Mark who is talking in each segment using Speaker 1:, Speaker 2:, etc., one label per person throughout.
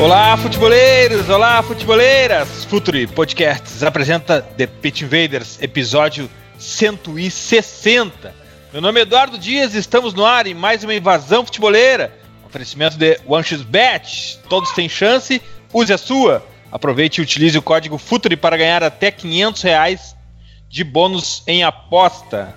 Speaker 1: Olá, futeboleiros! Olá, futeboleiras! Futuri Podcasts apresenta The Pit Invaders, episódio 160. Meu nome é Eduardo Dias e estamos no ar em mais uma invasão futeboleira. Oferecimento de OneXBet. Todos têm chance, use a sua. Aproveite e utilize o código Futuri para ganhar até 500 reais de bônus em aposta.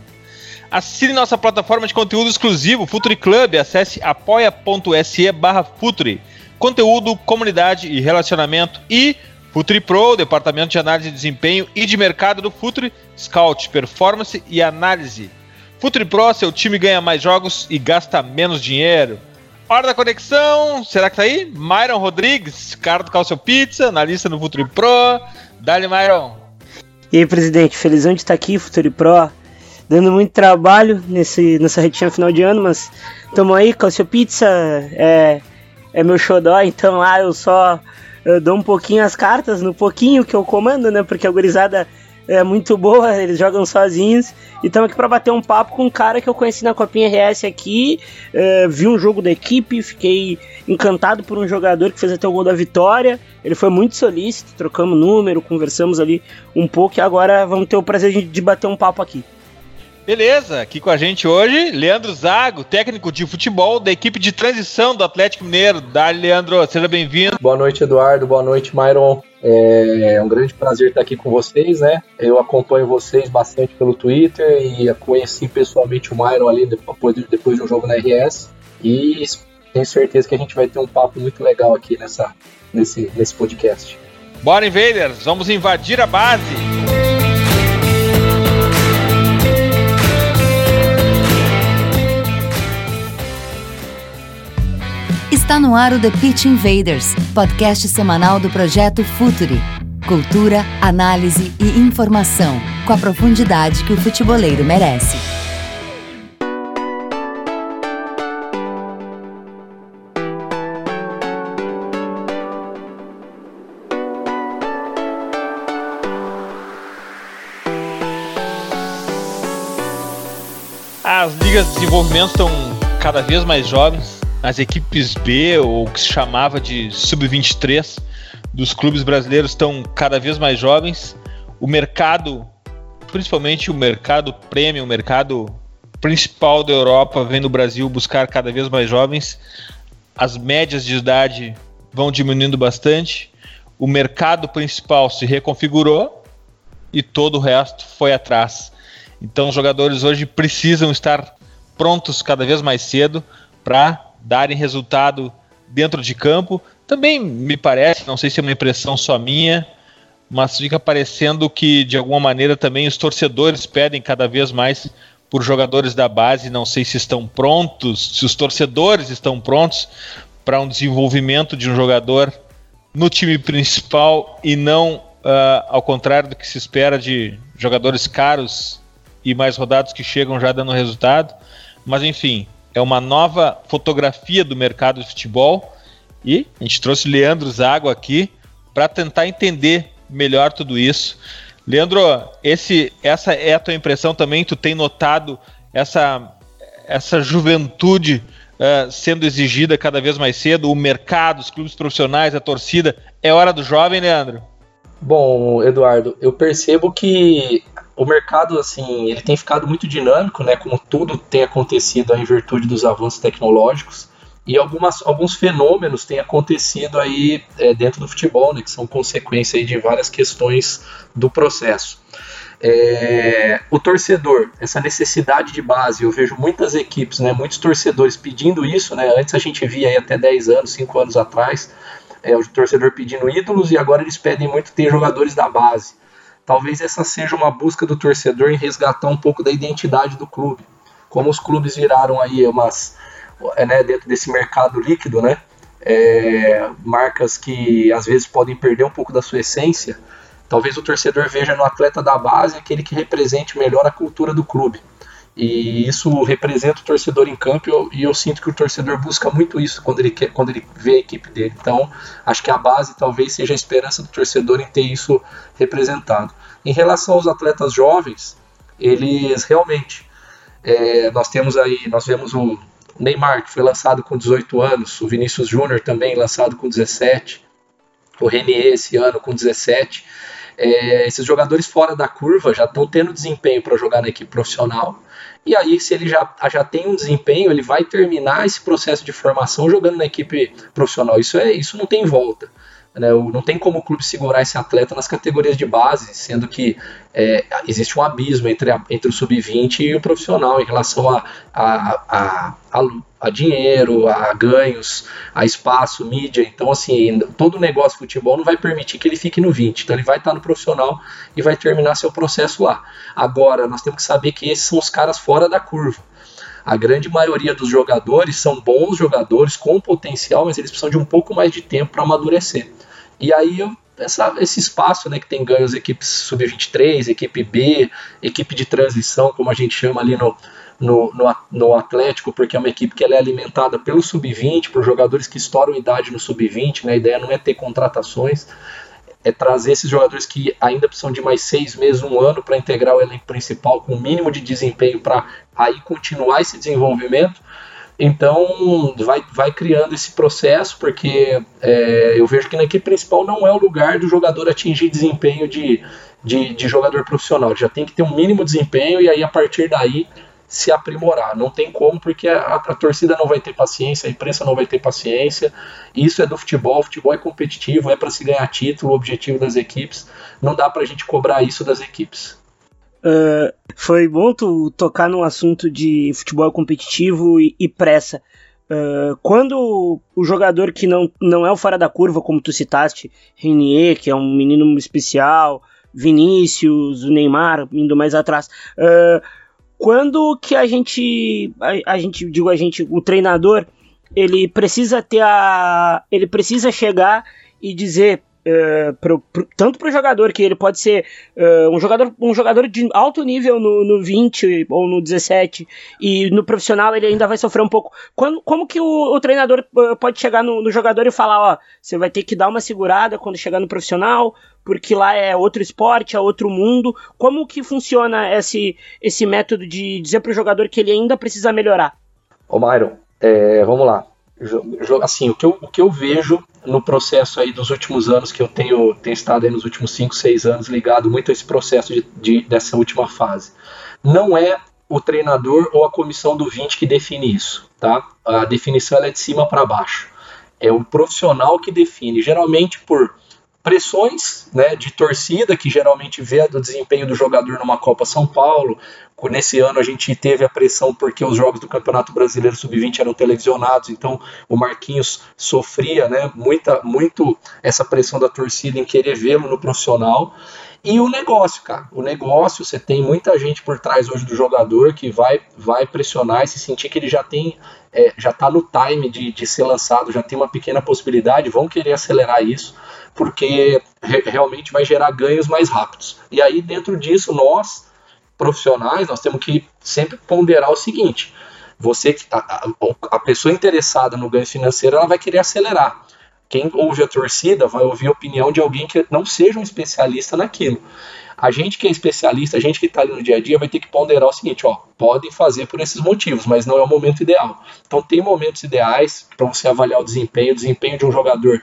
Speaker 1: Assine nossa plataforma de conteúdo exclusivo, Futuri Club. Acesse apoia.se barra Futuri conteúdo, comunidade e relacionamento e Futuri Pro, departamento de análise de desempenho e de mercado do Futuri, Scout, performance e análise. Futuri Pro, seu time ganha mais jogos e gasta menos dinheiro. Hora da conexão, será que tá aí? Myron Rodrigues, cara do Calcio Pizza, analista no Futuri Pro. Dali, Myron.
Speaker 2: E aí, presidente, felizão de estar aqui, Futuri Pro, dando muito trabalho nesse, nessa retinha final de ano, mas estamos aí, Calcio Pizza, é, é meu xodó, então lá eu só eu dou um pouquinho as cartas, no pouquinho que eu comando, né? Porque a gurizada é muito boa, eles jogam sozinhos. E estamos aqui para bater um papo com um cara que eu conheci na Copinha RS aqui. É, vi um jogo da equipe, fiquei encantado por um jogador que fez até o gol da vitória. Ele foi muito solícito, trocamos número, conversamos ali um pouco e agora vamos ter o prazer de bater um papo aqui.
Speaker 1: Beleza, aqui com a gente hoje, Leandro Zago, técnico de futebol da equipe de transição do Atlético Mineiro. Dali, Leandro, seja bem-vindo.
Speaker 3: Boa noite, Eduardo. Boa noite, Myron. É um grande prazer estar aqui com vocês, né? Eu acompanho vocês bastante pelo Twitter e conheci pessoalmente o Myron ali depois de, depois de um jogo na RS. E tenho certeza que a gente vai ter um papo muito legal aqui nessa, nesse, nesse podcast.
Speaker 1: Bora, Invaders! Vamos invadir a base!
Speaker 4: Está no ar o The Pitch Invaders, podcast semanal do projeto Futuri. Cultura, análise e informação, com a profundidade que o futeboleiro merece.
Speaker 1: As ligas de desenvolvimento estão cada vez mais jovens. As equipes B, ou que se chamava de sub-23 dos clubes brasileiros, estão cada vez mais jovens. O mercado, principalmente o mercado premium, o mercado principal da Europa, vem no Brasil buscar cada vez mais jovens. As médias de idade vão diminuindo bastante. O mercado principal se reconfigurou e todo o resto foi atrás. Então, os jogadores hoje precisam estar prontos cada vez mais cedo para darem resultado dentro de campo. Também me parece, não sei se é uma impressão só minha, mas fica parecendo que de alguma maneira também os torcedores pedem cada vez mais por jogadores da base. Não sei se estão prontos, se os torcedores estão prontos para um desenvolvimento de um jogador no time principal e não uh, ao contrário do que se espera de jogadores caros e mais rodados que chegam já dando resultado. Mas enfim, é uma nova fotografia do mercado de futebol e a gente trouxe Leandro Zago aqui para tentar entender melhor tudo isso. Leandro, esse, essa é a tua impressão também? Tu tem notado essa, essa juventude uh, sendo exigida cada vez mais cedo? O mercado, os clubes profissionais, a torcida. É hora do jovem, Leandro?
Speaker 3: Bom, Eduardo, eu percebo que o mercado assim ele tem ficado muito dinâmico, né? Como tudo tem acontecido em virtude dos avanços tecnológicos e algumas, alguns fenômenos têm acontecido aí é, dentro do futebol, né? Que são consequência de várias questões do processo. É, o torcedor, essa necessidade de base, eu vejo muitas equipes, né, muitos torcedores pedindo isso, né, antes a gente via aí até 10 anos, 5 anos atrás, é, o torcedor pedindo ídolos e agora eles pedem muito ter jogadores da base talvez essa seja uma busca do torcedor em resgatar um pouco da identidade do clube. Como os clubes viraram aí umas, é, né, dentro desse mercado líquido, né? é, marcas que às vezes podem perder um pouco da sua essência, talvez o torcedor veja no atleta da base aquele que represente melhor a cultura do clube. E isso representa o torcedor em campo e eu, e eu, sinto que o torcedor busca muito isso quando ele, quer, quando ele vê a equipe dele. Então, acho que a base talvez seja a esperança do torcedor em ter isso representado. Em relação aos atletas jovens, eles realmente. É, nós temos aí, nós vemos o Neymar, que foi lançado com 18 anos, o Vinícius Júnior também lançado com 17, o Renier esse ano com 17. É, esses jogadores fora da curva já estão tendo desempenho para jogar na equipe profissional. E aí, se ele já, já tem um desempenho, ele vai terminar esse processo de formação jogando na equipe profissional. Isso, é, isso não tem volta. Né? Não tem como o clube segurar esse atleta nas categorias de base, sendo que é, existe um abismo entre, a, entre o sub-20 e o profissional em relação a, a, a, a, dinheiro, a ganhos, a espaço, mídia. Então, assim, todo negócio de futebol não vai permitir que ele fique no 20. Então, ele vai estar no profissional e vai terminar seu processo lá. Agora, nós temos que saber que esses são os caras fora da curva. A grande maioria dos jogadores são bons jogadores com potencial, mas eles precisam de um pouco mais de tempo para amadurecer. E aí essa, esse espaço né, que tem ganho as equipes sub-23, equipe B, equipe de transição, como a gente chama ali no, no, no, no, Atlético, porque é uma equipe que é alimentada pelo sub-20, por jogadores que estouram idade no sub-20. Né, a ideia não é ter contratações, é trazer esses jogadores que ainda precisam de mais seis meses, um ano para integrar o elenco principal com o mínimo de desempenho para aí continuar esse desenvolvimento. Então vai, vai criando esse processo, porque é, eu vejo que na equipe principal não é o lugar do jogador atingir desempenho de, de, de jogador profissional. Já tem que ter um mínimo desempenho e aí a partir daí se aprimorar. Não tem como, porque a, a, torcida não vai ter paciência, a imprensa não vai ter paciência. Isso é do futebol, o futebol é competitivo, é para se ganhar título, o objetivo das equipes. Não dá para a gente cobrar isso das equipes.
Speaker 2: Uh, foi bom tu tocar num assunto de futebol competitivo e, e pressa. Uh, quando o jogador que não, não é o fora da curva, como tu citaste, Renier, que é um menino especial, Vinícius, o Neymar, indo mais atrás. Uh, quando que a gente, a, a gente, digo a gente, o treinador, ele precisa ter a, ele precisa chegar e dizer Uh, pro, pro, tanto para o jogador, que ele pode ser uh, um, jogador, um jogador de alto nível no, no 20 ou no 17, e no profissional ele ainda vai sofrer um pouco. Quando, como que o, o treinador uh, pode chegar no, no, jogador e falar: ó, você vai ter que dar uma segurada quando chegar no profissional, porque lá é outro esporte, é outro mundo. Como que funciona esse, esse método de dizer para o jogador que ele ainda precisa melhorar?
Speaker 3: Ô, Myron, é, vamos lá. Assim, o que, eu, o que eu vejo no processo aí dos últimos anos, que eu tenho, tenho estado aí nos últimos 5, 6 anos ligado muito a esse processo de, de, dessa última fase, não é o treinador ou a comissão do 20 que define isso, tá? A definição é de cima para baixo. É o profissional que define, geralmente por pressões né, de torcida, que geralmente vê o desempenho do jogador numa Copa São Paulo. Nesse ano a gente teve a pressão porque os jogos do Campeonato Brasileiro Sub-20 eram televisionados, então o Marquinhos sofria né, muita, muito essa pressão da torcida em querer vê-lo no profissional. E o negócio, cara. O negócio, você tem muita gente por trás hoje do jogador que vai, vai pressionar e se sentir que ele já tem. É, já está no time de, de ser lançado, já tem uma pequena possibilidade, vão querer acelerar isso porque re realmente vai gerar ganhos mais rápidos. E aí, dentro disso, nós, profissionais, nós temos que sempre ponderar o seguinte: você, a, a pessoa interessada no ganho financeiro, ela vai querer acelerar. Quem ouve a torcida vai ouvir a opinião de alguém que não seja um especialista naquilo. A gente que é especialista, a gente que está ali no dia a dia, vai ter que ponderar o seguinte: ó, podem fazer por esses motivos, mas não é o momento ideal. Então, tem momentos ideais para você avaliar o desempenho. O desempenho de um jogador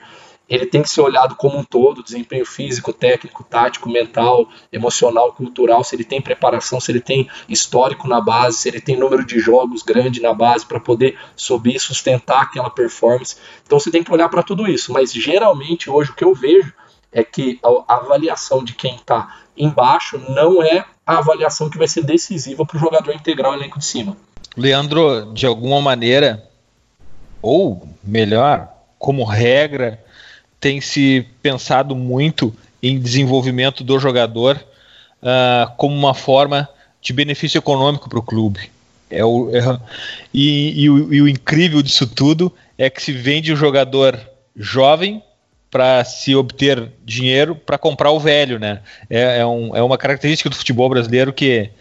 Speaker 3: ele tem que ser olhado como um todo, desempenho físico, técnico, tático, mental, emocional, cultural, se ele tem preparação, se ele tem histórico na base, se ele tem número de jogos grande na base para poder subir e sustentar aquela performance. Então você tem que olhar para tudo isso, mas geralmente hoje o que eu vejo é que a avaliação de quem está embaixo não é a avaliação que vai ser decisiva para o jogador integrar o elenco de cima.
Speaker 1: Leandro, de alguma maneira, ou melhor, como regra, tem se pensado muito em desenvolvimento do jogador uh, como uma forma de benefício econômico para o clube. É o, é, e, e, o, e o incrível disso tudo é que se vende um jogador jovem para se obter dinheiro para comprar o velho, né? É, é, um, é, uma característica do futebol brasileiro que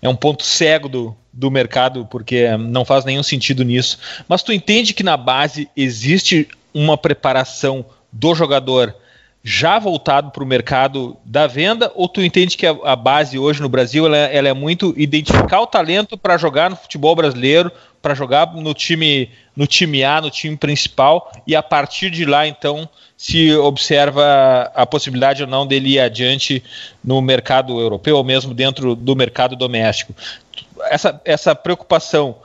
Speaker 1: é um ponto cego do, do mercado, porque não faz nenhum sentido nisso. Mas tu entende que na base existe uma preparação do jogador já voltado para o mercado da venda, ou tu entende que a, a base hoje no Brasil ela, ela é muito identificar o talento para jogar no futebol brasileiro, para jogar no time, no time A, no time principal, e a partir de lá, então, se observa a possibilidade ou não dele ir adiante no mercado europeu ou mesmo dentro do mercado doméstico. Essa, essa preocupação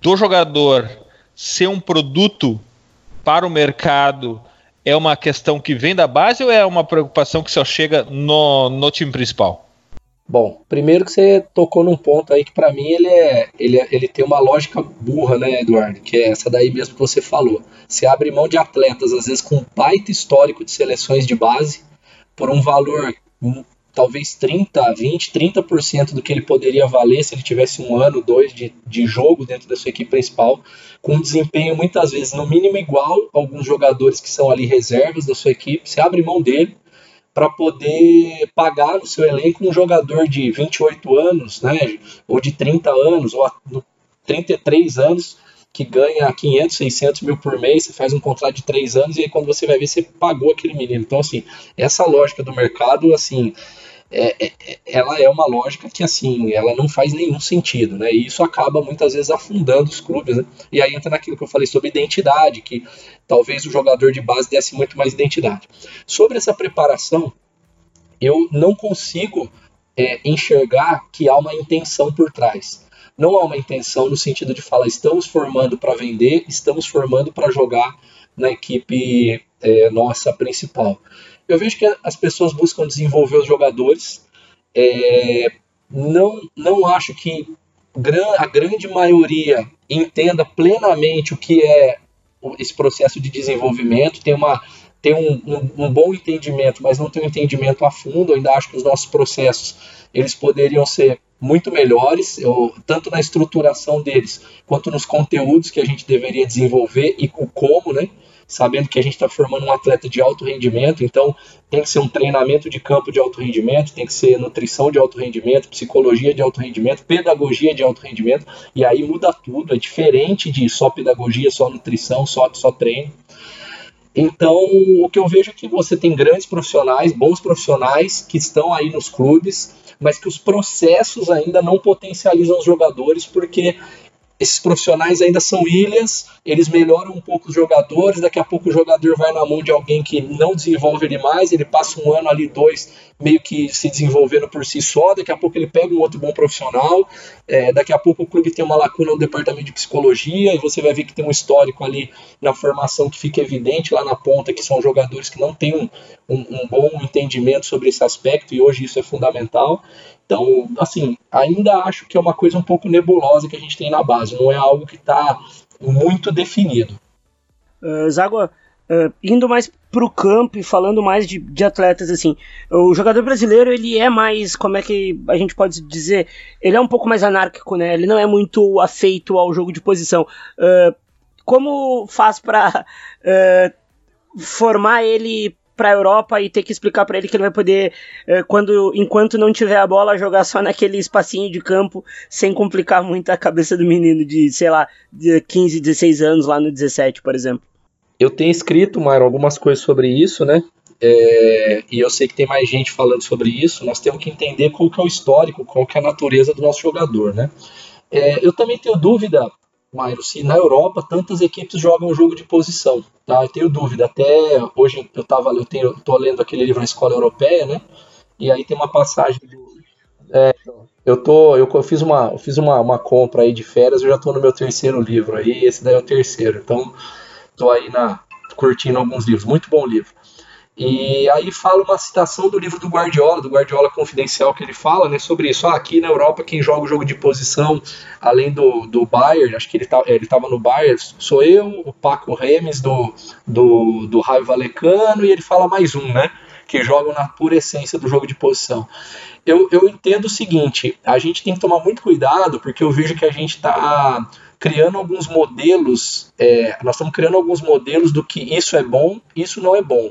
Speaker 1: do jogador ser um produto para o mercado é uma questão que vem da base ou é uma preocupação que só chega no, no time principal?
Speaker 3: Bom, primeiro que você tocou num ponto aí que para mim ele é, ele, é, ele tem uma lógica burra, né, Eduardo? Que é essa daí mesmo que você falou. Você abre mão de atletas, às vezes com um baita histórico de seleções de base, por um valor talvez 30, 20, 30% do que ele poderia valer se ele tivesse um ano, dois de, de jogo dentro da sua equipe principal, com um desempenho muitas vezes no mínimo igual a alguns jogadores que são ali reservas da sua equipe. Você abre mão dele para poder pagar no seu elenco um jogador de 28 anos, né, ou de 30 anos, ou 33 anos, que ganha 500, 600 mil por mês, você faz um contrato de 3 anos e aí quando você vai ver, você pagou aquele menino. Então, assim, essa lógica do mercado, assim, é, é, é, ela é uma lógica que assim ela não faz nenhum sentido, né? E isso acaba muitas vezes afundando os clubes, né? E aí entra naquilo que eu falei sobre identidade, que talvez o jogador de base desse muito mais identidade. Sobre essa preparação, eu não consigo é, enxergar que há uma intenção por trás. Não há uma intenção no sentido de falar estamos formando para vender, estamos formando para jogar na equipe é, nossa principal eu vejo que as pessoas buscam desenvolver os jogadores. É, não, não acho que a grande maioria entenda plenamente o que é esse processo de desenvolvimento, tem, uma, tem um, um, um bom entendimento, mas não tem um entendimento a fundo. Eu ainda acho que os nossos processos eles poderiam ser muito melhores, eu, tanto na estruturação deles, quanto nos conteúdos que a gente deveria desenvolver e o como, né? Sabendo que a gente está formando um atleta de alto rendimento, então tem que ser um treinamento de campo de alto rendimento, tem que ser nutrição de alto rendimento, psicologia de alto rendimento, pedagogia de alto rendimento, e aí muda tudo, é diferente de só pedagogia, só nutrição, só, só treino. Então, o que eu vejo é que você tem grandes profissionais, bons profissionais que estão aí nos clubes, mas que os processos ainda não potencializam os jogadores, porque esses profissionais ainda são ilhas, eles melhoram um pouco os jogadores, daqui a pouco o jogador vai na mão de alguém que não desenvolve ele mais, ele passa um ano ali, dois, meio que se desenvolvendo por si só, daqui a pouco ele pega um outro bom profissional, é, daqui a pouco o clube tem uma lacuna no departamento de psicologia, e você vai ver que tem um histórico ali na formação que fica evidente lá na ponta, que são jogadores que não têm um, um, um bom entendimento sobre esse aspecto, e hoje isso é fundamental. Então, assim, ainda acho que é uma coisa um pouco nebulosa que a gente tem na base, não é algo que está muito definido.
Speaker 2: Uh, Zagua, uh, indo mais para o campo e falando mais de, de, atletas, assim, o jogador brasileiro, ele é mais, como é que a gente pode dizer, ele é um pouco mais anárquico, né, ele não é muito afeito ao jogo de posição. Uh, como faz para formar ele para a Europa e ter que explicar para ele que ele vai poder, eh, quando enquanto não tiver a bola, jogar só naquele espacinho de campo, sem complicar muito a cabeça do menino de, sei lá, de 15, 16 anos, lá no 17, por exemplo.
Speaker 3: Eu tenho escrito, Mário, algumas coisas sobre isso, né? É, e eu sei que tem mais gente falando sobre isso. Nós temos que entender qual que é o histórico, qual que é a natureza do nosso jogador, né? É, eu também tenho dúvida Mairo, se na Europa tantas equipes jogam o jogo de posição, tá? Eu tenho dúvida, até hoje eu tava, eu tô lendo aquele livro na escola europeia, né? E aí tem uma passagem do, é, eu tô, eu fiz uma, eu fiz uma, uma compra aí de férias, eu já tô no meu terceiro livro aí, esse daí é o terceiro, então tô aí na curtindo alguns livros, muito bom livro. E aí fala uma citação do livro do Guardiola, do Guardiola Confidencial, que ele fala né, sobre isso. Ah, aqui na Europa, quem joga o jogo de posição, além do, do Bayern, acho que ele tá, estava no Bayern, sou eu, o Paco Remes do, do, do Raio Valecano, e ele fala mais um, né? que jogam na pura essência do jogo de posição. Eu, eu entendo o seguinte: a gente tem que tomar muito cuidado, porque eu vejo que a gente está criando alguns modelos, é, nós estamos criando alguns modelos do que isso é bom, isso não é bom.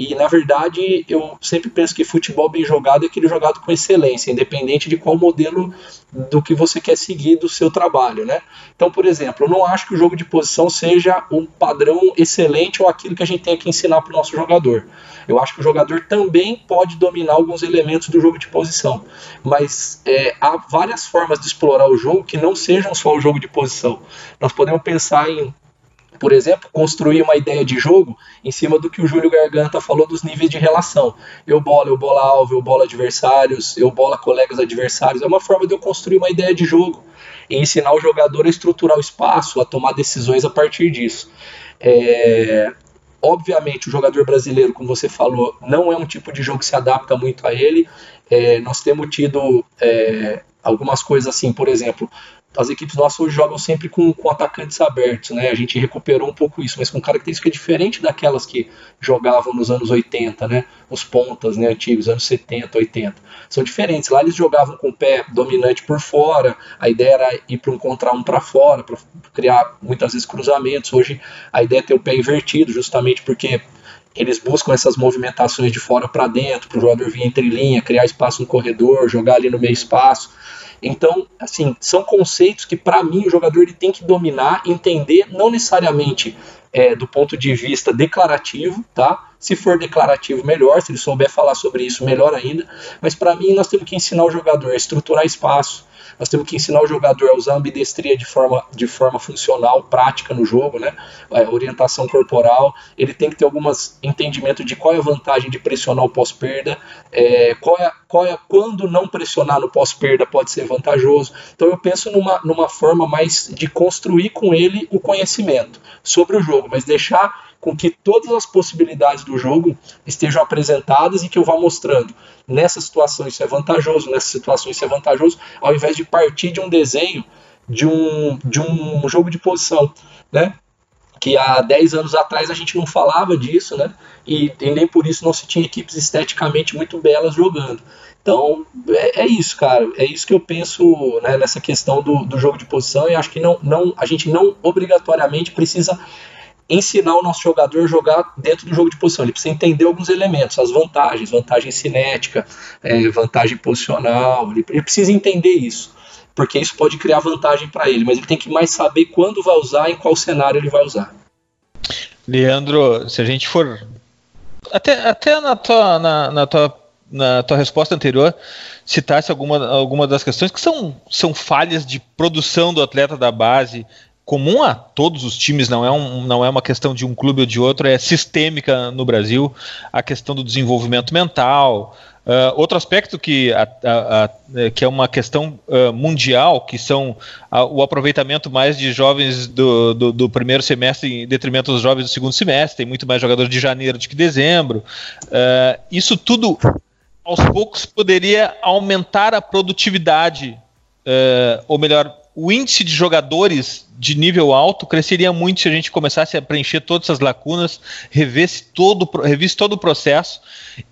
Speaker 3: E na verdade, eu sempre penso que futebol bem jogado é aquele jogado com excelência, independente de qual modelo do que você quer seguir do seu trabalho, né? Então, por exemplo, eu não acho que o jogo de posição seja um padrão excelente ou aquilo que a gente tem que ensinar para o nosso jogador. Eu acho que o jogador também pode dominar alguns elementos do jogo de posição, mas é, há várias formas de explorar o jogo que não sejam só o jogo de posição. Nós podemos pensar em por exemplo, construir uma ideia de jogo em cima do que o Júlio Garganta falou dos níveis de relação. Eu bola, eu bola alvo, eu bola adversários, eu bola colegas adversários. É uma forma de eu construir uma ideia de jogo e ensinar o jogador a estruturar o espaço, a tomar decisões a partir disso. É... Obviamente, o jogador brasileiro, como você falou, não é um tipo de jogo que se adapta muito a ele. É, nós temos tido é, algumas coisas assim, por exemplo, as equipes nossas hoje jogam sempre com, com atacantes abertos, né? A gente recuperou um pouco isso, mas com característica diferente daquelas que jogavam nos anos 80, né? Os pontas, né, antigos, anos 70, 80. São diferentes. Lá eles jogavam com o pé dominante por fora, a ideia era ir para um contra um para fora, para criar muitas vezes cruzamentos. Hoje a ideia é ter o pé invertido, justamente porque eles buscam essas movimentações de fora para dentro, para o jogador vir entre linha, criar espaço no corredor, jogar ali no meio espaço. Então, assim, são conceitos que para mim o jogador ele tem que dominar, entender, não necessariamente é, do ponto de vista declarativo, tá? Se for declarativo, melhor. Se ele souber falar sobre isso, melhor ainda. Mas para mim, nós temos que ensinar o jogador a estruturar espaço, nós temos que ensinar o jogador a usar a ambidestria de forma, de forma funcional, prática no jogo, né? A orientação corporal. Ele tem que ter algumas entendimento de qual é a vantagem de pressionar o pós-perda, é, qual, é, qual é quando não pressionar no pós-perda pode ser vantajoso. Então eu penso numa, numa forma mais de construir com ele o conhecimento sobre o jogo, mas deixar com que todas as possibilidades do jogo estejam apresentadas e que eu vá mostrando. Nessa situação isso é vantajoso, nessa situação isso é vantajoso, ao invés de partir de um desenho de um, de um jogo de posição, né? Que há 10 anos atrás a gente não falava disso, né? E, e nem por isso não se tinha equipes esteticamente muito belas jogando. Então, é, é, isso, cara. É isso que eu penso né, nessa questão do, do jogo de posição. E acho que não, não, a gente não obrigatoriamente precisa ensinar o nosso jogador a jogar dentro do jogo de posição. Ele precisa entender alguns elementos, as vantagens, vantagem cinética, é, vantagem posicional. Ele, ele, precisa entender isso, porque isso pode criar vantagem para ele, mas ele tem que mais saber quando vai usar e em qual cenário ele vai usar.
Speaker 1: Leandro, se a gente for. Até, até na, tua, na, na tua na tua resposta anterior citasse alguma, alguma das questões que são, são falhas de produção do atleta da base, comum a todos os times, não é, um, não é uma questão de um clube ou de outro, é sistêmica no Brasil, a questão do desenvolvimento mental. Uh, outro aspecto que, a, a, a, é, que é uma questão uh, mundial, que são o aproveitamento mais de jovens do, do, do, primeiro semestre em detrimento dos jovens do segundo semestre, tem muito mais jogadores de janeiro do que dezembro. Uh, isso tudo, aos poucos, poderia aumentar a produtividade, ou melhor, o índice de jogadores de nível alto cresceria muito se a gente começasse a preencher todas essas lacunas, revesse todo, revisse todo o processo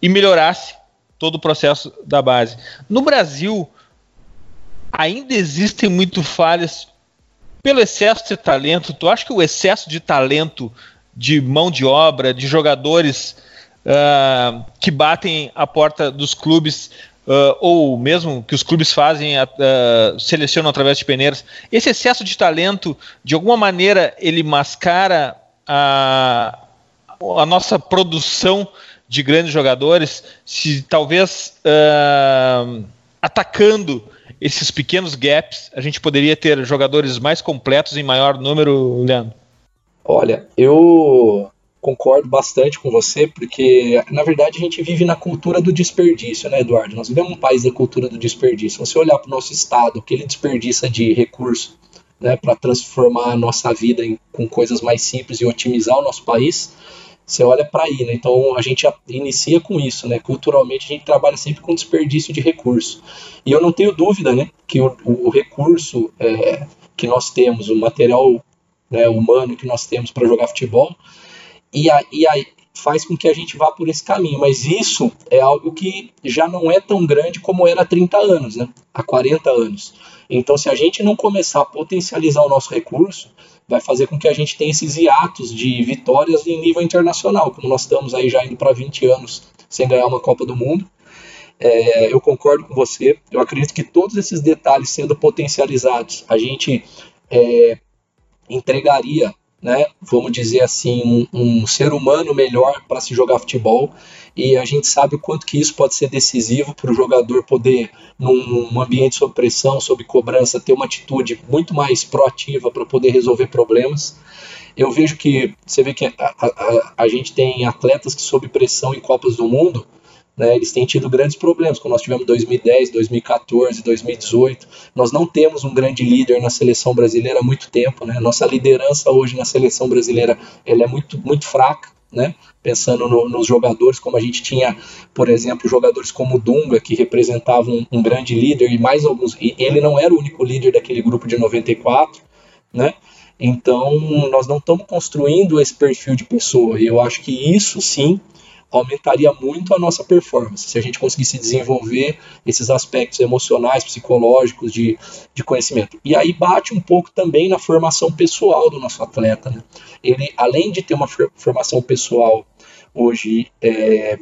Speaker 1: e melhorasse todo o processo da base. No Brasil, ainda existem muito falhas pelo excesso de talento. Tu acha que o excesso de talento, de mão de obra, de jogadores uh, que batem a porta dos clubes uh, ou mesmo que os clubes fazem, uh, selecionam através de peneiras, esse excesso de talento, de alguma maneira, ele mascara a, a nossa produção de grandes jogadores, se talvez uh, atacando esses pequenos gaps, a gente poderia ter jogadores mais completos em maior número, Leandro?
Speaker 3: Olha, eu concordo bastante com você, porque na verdade a gente vive na cultura do desperdício, né, Eduardo? Nós vivemos um país da cultura do desperdício. Se você olhar para o nosso estado, o que ele desperdiça de recurso né, para transformar a nossa vida em, com coisas mais simples e otimizar o nosso país, você olha para aí, né? Então a gente inicia com isso, né? Culturalmente a gente trabalha sempre com desperdício de recurso. E eu não tenho dúvida, né, que o, o recurso é, que nós temos, o material né, humano que nós temos para jogar futebol, e, a, e a, faz com que a gente vá por esse caminho. Mas isso é algo que já não é tão grande como era há 30 anos, né? há 40 anos. Então, se a gente não começar a potencializar o nosso recurso, vai fazer com que a gente tenha esses hiatos de vitórias em nível internacional, como nós estamos aí já indo para 20 anos sem ganhar uma Copa do Mundo. É, eu concordo com você. Eu acredito que todos esses detalhes sendo potencializados, a gente é, entregaria né, vamos dizer assim, um, um ser humano melhor para se jogar futebol. E a gente sabe o quanto que isso pode ser decisivo para o jogador poder, num ambiente sob pressão, sob cobrança, ter uma atitude muito mais proativa para poder resolver problemas. Eu vejo que você vê que a, a, a gente tem atletas que sob pressão em Copas do Mundo né, eles têm tido grandes problemas, como nós tivemos 2010, 2014, 2018. Nós não temos um grande líder na seleção brasileira há muito tempo. Né? Nossa liderança hoje na seleção brasileira ela é muito, muito fraca. Né? Pensando no, nos jogadores, como a gente tinha, por exemplo, jogadores como o Dunga, que representavam um, um grande líder, e mais alguns. E ele não era o único líder daquele grupo de 94, né? Então, nós não estamos construindo esse perfil de pessoa. E eu acho que isso sim aumentaria muito a nossa performance. Se a gente conseguisse desenvolver esses aspectos emocionais, psicológicos de, de conhecimento. E aí bate um pouco também na formação pessoal do nosso atleta. Né? Ele, além de ter uma formação pessoal hoje é,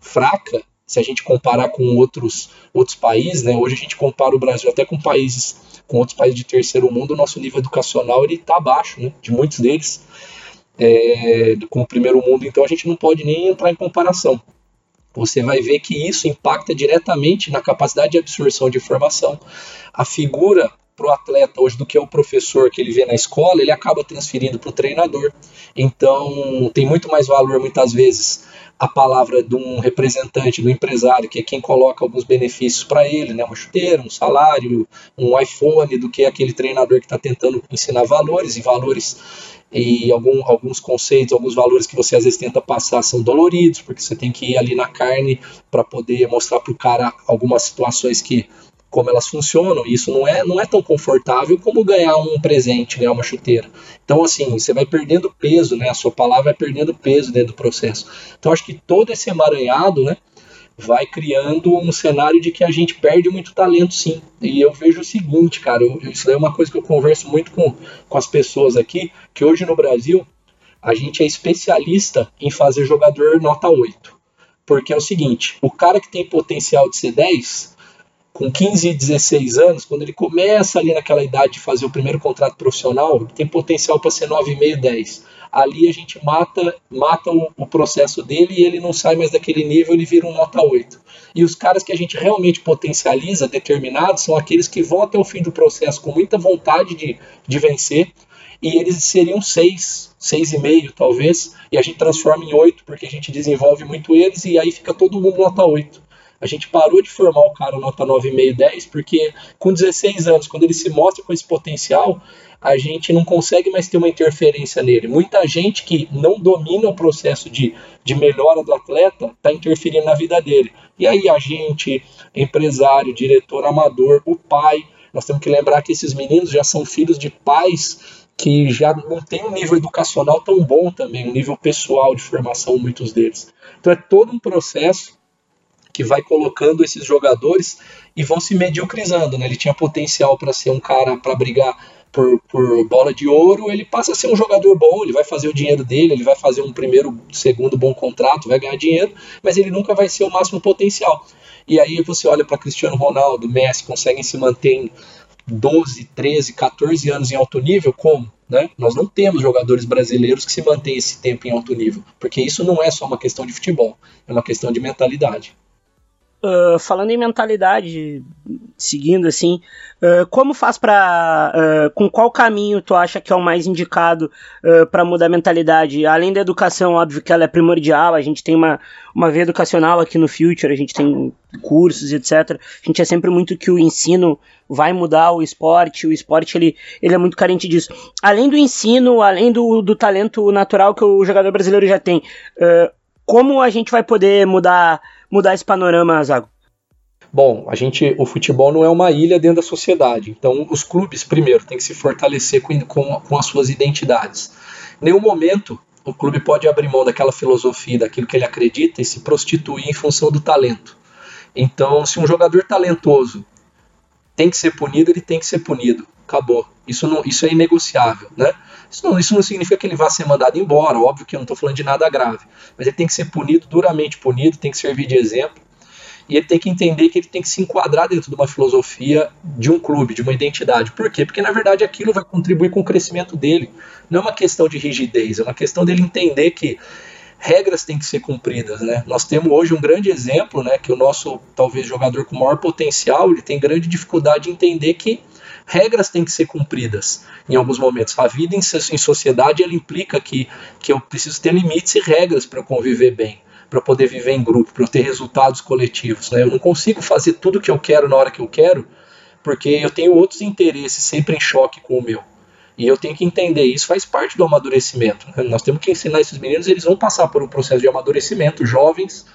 Speaker 3: fraca, se a gente comparar com outros, outros países, né? hoje a gente compara o Brasil até com países, com outros países de terceiro mundo, o nosso nível educacional ele está abaixo né? de muitos deles é, com o primeiro mundo, então a gente não pode nem entrar em comparação. Você vai ver que isso impacta diretamente na capacidade de absorção de informação. A figura para o atleta hoje do que é o professor que ele vê na escola, ele acaba transferindo para o treinador. Então tem muito mais valor muitas vezes a palavra de um representante, do empresário, que é quem coloca alguns benefícios para ele, né? uma chuteira, um salário, um iPhone, do que aquele treinador que está tentando ensinar valores, e valores e algum, alguns conceitos, alguns valores que você às vezes tenta passar são doloridos, porque você tem que ir ali na carne para poder mostrar para o cara algumas situações que como elas funcionam, isso não é, não é tão confortável como ganhar um presente, né, uma chuteira. Então, assim, você vai perdendo peso, né, a sua palavra vai perdendo peso dentro do processo. Então, acho que todo esse emaranhado, né, vai criando um cenário de que a gente perde muito talento, sim. E eu vejo o seguinte, cara, eu, isso é uma coisa que eu converso muito com, com as pessoas aqui, que hoje no Brasil, a gente é especialista em fazer jogador nota 8. Porque é o seguinte, o cara que tem potencial de ser 10, com 15 e 16 anos, quando ele começa ali naquela idade de fazer o primeiro contrato profissional, tem potencial para ser 9,5, 10. Ali a gente mata, mata o, o, processo dele e ele não sai mais daquele nível, ele vira um nota 8. E os caras que a gente realmente potencializa, determinados, são aqueles que vão até o fim do processo com muita vontade de, de vencer, e eles seriam 6, 6,5 talvez, e a gente transforma em 8, porque a gente desenvolve muito eles, e aí fica todo mundo nota 8. A gente parou de formar o cara nota 9,5, 10, porque com 16 anos, quando ele se mostra com esse potencial, a gente não consegue mais ter uma interferência nele. Muita gente que não domina o processo de, de melhora do atleta está interferindo na vida dele. E aí, a gente, empresário, diretor amador, o pai, nós temos que lembrar que esses meninos já são filhos de pais que já não tem um nível educacional tão bom também, um nível pessoal de formação, muitos deles. Então é todo um processo que vai colocando esses jogadores e vão se mediocrizando. Né? Ele tinha potencial para ser um cara para brigar por, por, bola de ouro, ele passa a ser um jogador bom, ele vai fazer o dinheiro dele, ele vai fazer um primeiro, segundo bom contrato, vai ganhar dinheiro, mas ele nunca vai ser o máximo potencial. E aí você olha para Cristiano Ronaldo, Messi, conseguem se manter em 12, 13, 14 anos em alto nível, como? Né? Nós não temos jogadores brasileiros que se mantêm esse tempo em alto nível, porque isso não é só uma questão de futebol, é uma questão de mentalidade.
Speaker 2: Uh, falando em mentalidade, seguindo assim, uh, como faz para, uh, com qual caminho tu acha que é o mais indicado para mudar a mentalidade? Além da educação, óbvio que ela é primordial, a gente tem uma, uma via educacional aqui no Future, a gente tem cursos, etc. A gente é sempre muito que o ensino vai mudar o esporte, o esporte ele, ele é muito carente disso. Além do ensino, além do, do talento natural que o jogador brasileiro já tem, como a gente vai poder mudar mudar esse panorama, Zago?
Speaker 3: Bom, a gente, o futebol não é uma ilha dentro da sociedade. Então, os clubes, primeiro, têm que se fortalecer com, com, com as suas identidades. Em nenhum momento o clube pode abrir mão daquela filosofia, daquilo que ele acredita e se prostituir em função do talento. Então, se um jogador talentoso tem que ser punido, ele tem que ser punido. Acabou. Isso, não, isso é inegociável, né? Isso não, isso não significa que ele vá ser mandado embora, óbvio que eu não estou falando de nada grave, mas ele tem que ser punido, duramente punido, tem que servir de exemplo, e ele tem que entender que ele tem que se enquadrar dentro de uma filosofia de um clube, de uma identidade. Por quê? Porque na verdade aquilo vai contribuir com o crescimento dele. Não é uma questão de rigidez, é uma questão dele entender que regras têm que ser cumpridas, né? Nós temos hoje um grande exemplo, né, que o nosso talvez jogador com maior potencial, ele tem grande dificuldade de entender que regras têm que ser cumpridas em alguns momentos. A vida em, em sociedade ela implica que, que eu preciso ter limites e regras para conviver bem, para poder viver em grupo, para ter resultados coletivos. Né? Eu não consigo fazer tudo o que eu quero na hora que eu quero, porque eu tenho outros interesses sempre em choque com o meu. E eu tenho que entender isso, faz parte do amadurecimento. Né? Nós temos que ensinar esses meninos, eles vão passar por um processo de amadurecimento, jovens.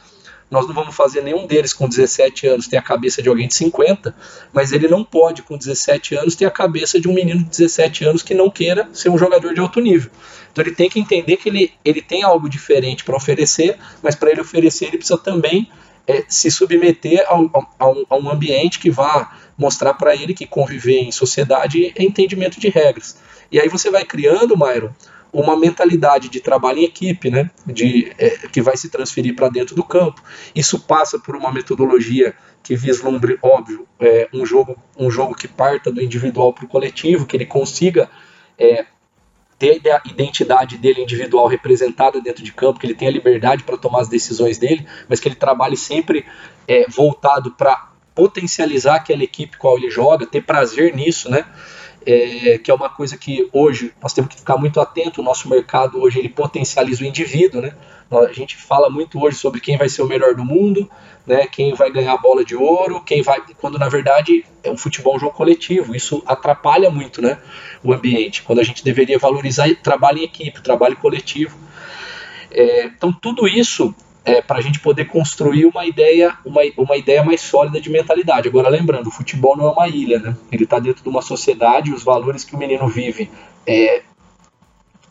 Speaker 3: Nós não vamos fazer nenhum deles com 17 anos ter a cabeça de alguém de 50, mas ele não pode, com 17 anos, ter a cabeça de um menino de 17 anos que não queira ser um jogador de alto nível. Então ele tem que entender que ele, ele tem algo diferente para oferecer, mas para ele oferecer, ele precisa também é, se submeter a, um ambiente que vá mostrar para ele que conviver em sociedade é entendimento de regras. E aí você vai criando, Myron, uma mentalidade de trabalho em equipe, né? de, é, que vai se transferir para dentro do campo. Isso passa por uma metodologia que vislumbre, óbvio, é, um, jogo, um jogo que parta do individual para o coletivo, que ele consiga é, ter a identidade dele individual representada dentro de campo, que ele tenha liberdade para tomar as decisões dele, mas que ele trabalhe sempre é, voltado para potencializar aquela equipe qual ele joga, ter prazer nisso, né? é, que é uma coisa que hoje nós temos que ficar muito atento. O nosso mercado hoje ele potencializa o indivíduo, né? A gente fala muito hoje sobre quem vai ser o melhor do mundo, né? Quem vai ganhar a bola de ouro, quem vai, quando na verdade é um futebol um jogo coletivo. Isso atrapalha muito, né? O ambiente. Quando a gente deveria valorizar trabalho em equipe, trabalho coletivo. É, então tudo isso é, para a gente poder construir uma ideia, uma, uma ideia mais sólida de mentalidade. Agora, lembrando, o futebol não é uma ilha, né? Ele está dentro de uma sociedade, os valores que o menino vive, é,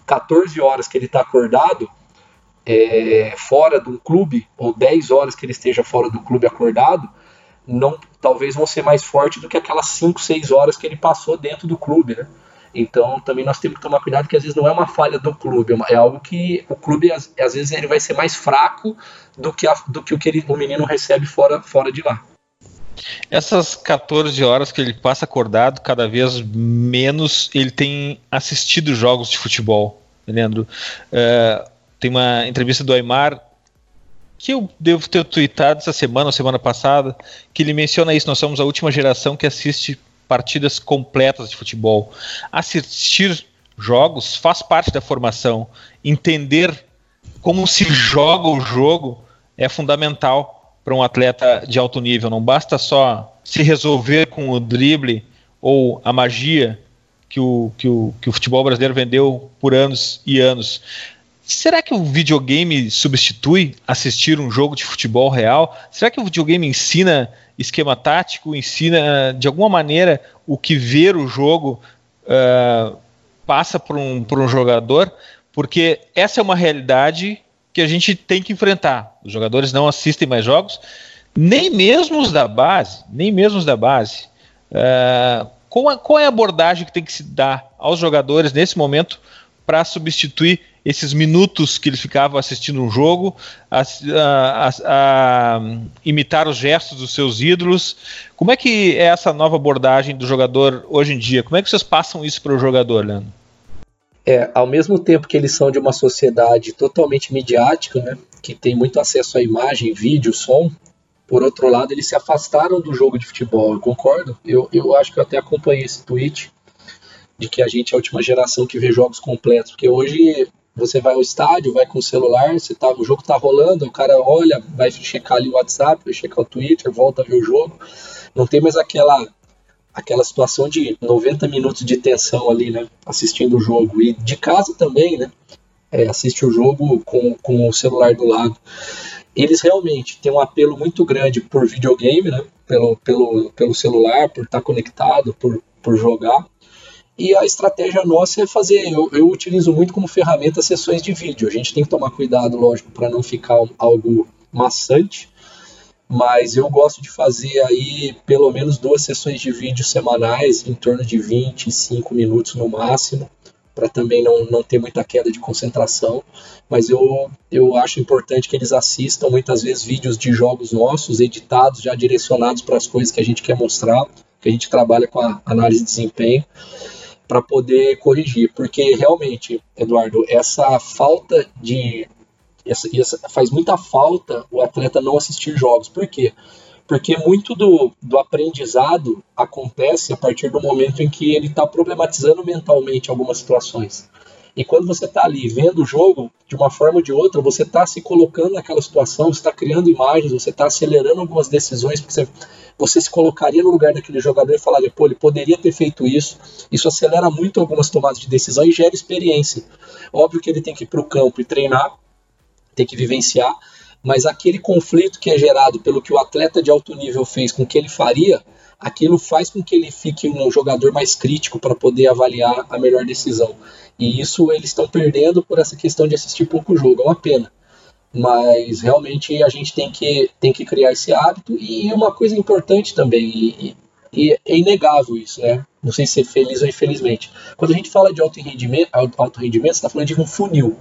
Speaker 3: 14 horas que ele está acordado, é, fora de um clube, ou 10 horas que ele esteja fora do clube acordado, não, talvez vão ser mais fortes do que aquelas 5, 6 horas que ele passou dentro do clube, né? Então também nós temos que tomar cuidado que às vezes não é uma falha do clube, é, é algo que o clube às, vezes ele vai ser mais fraco do que, a, do que o que ele, o menino recebe fora, fora de lá.
Speaker 1: Essas 14 horas que ele passa acordado, cada vez menos ele tem assistido jogos de futebol, Leandro. Uh, tem uma entrevista do Aymar que eu devo ter tweetado essa semana ou semana passada, que ele menciona isso. Nós somos a última geração que assiste partidas completas de futebol. Assistir jogos faz parte da formação. Entender como se joga o jogo é fundamental para um atleta de alto nível. Não basta só se resolver com o drible ou a magia que o, que o, que o futebol brasileiro vendeu por anos e anos. Será que o videogame substitui assistir um jogo de futebol real? Será que o videogame ensina esquema tático, ensina de alguma maneira o que ver o jogo uh, passa por um, por um jogador? Porque essa é uma realidade que a gente tem que enfrentar. Os jogadores não assistem mais jogos, nem mesmo os da base, nem mesmo os da base. Uh, qual, a, qual é a abordagem que tem que se dar aos jogadores nesse momento para substituir esses minutos que eles ficavam assistindo um jogo, a, a, a, imitar os gestos dos seus ídolos. Como é que é essa nova abordagem do jogador hoje em dia? Como é que vocês passam isso para o jogador, Leandro?
Speaker 3: É, ao mesmo tempo que eles são de uma sociedade totalmente midiática, né, que tem muito acesso à imagem, vídeo, som, por outro lado, eles se afastaram do jogo de futebol, eu concordo. Eu, eu acho que eu até acompanhei esse tweet de que a gente é a última geração que vê jogos completos, porque hoje você vai ao estádio, vai com o celular, você tá, o jogo tá rolando, o cara olha, vai checar ali o WhatsApp, vai checar o Twitter, volta a ver o jogo. Não tem mais aquela aquela situação de 90 minutos de tensão ali, né? Assistindo o jogo. E de casa também, né? É, assiste o jogo com, com o celular do lado. Eles realmente têm um apelo muito grande por videogame, né? Pelo, pelo, pelo celular, por estar tá conectado, por, por jogar. E a estratégia nossa é fazer, eu, eu utilizo muito como ferramenta sessões de vídeo. A gente tem que tomar cuidado, lógico, para não ficar algo maçante, mas eu gosto de fazer aí pelo menos duas sessões de vídeo semanais, em torno de 25 minutos no máximo, para também não, não ter muita queda de concentração. Mas eu, eu acho importante que eles assistam muitas vezes vídeos de jogos nossos, editados, já direcionados para as coisas que a gente quer mostrar, que a gente trabalha com a análise de desempenho para poder corrigir, porque realmente, Eduardo, essa falta de essa, essa, faz muita falta o atleta não assistir jogos. Por quê? Porque muito do, do aprendizado acontece a partir do momento em que ele está problematizando mentalmente algumas situações. E quando você está ali vendo o jogo, de uma forma ou de outra, você está se colocando naquela situação, você está criando imagens, você está acelerando algumas decisões, porque você, você se colocaria no lugar daquele jogador e falaria, pô, ele poderia ter feito isso. Isso acelera muito algumas tomadas de decisão e gera experiência. Óbvio que ele tem que ir para o campo e treinar, tem que vivenciar, mas aquele conflito que é gerado pelo que o atleta de alto nível fez com o que ele faria, aquilo faz com que ele fique um jogador mais crítico para poder avaliar a melhor decisão. E isso eles estão perdendo por essa questão de assistir pouco jogo, é uma pena. Mas realmente a gente tem que, tem que criar esse hábito e uma coisa importante também, e, e é inegável isso, né? Não sei se é feliz ou infelizmente. Quando a gente fala de alto rendimento, alto rendimento você está falando de um funil.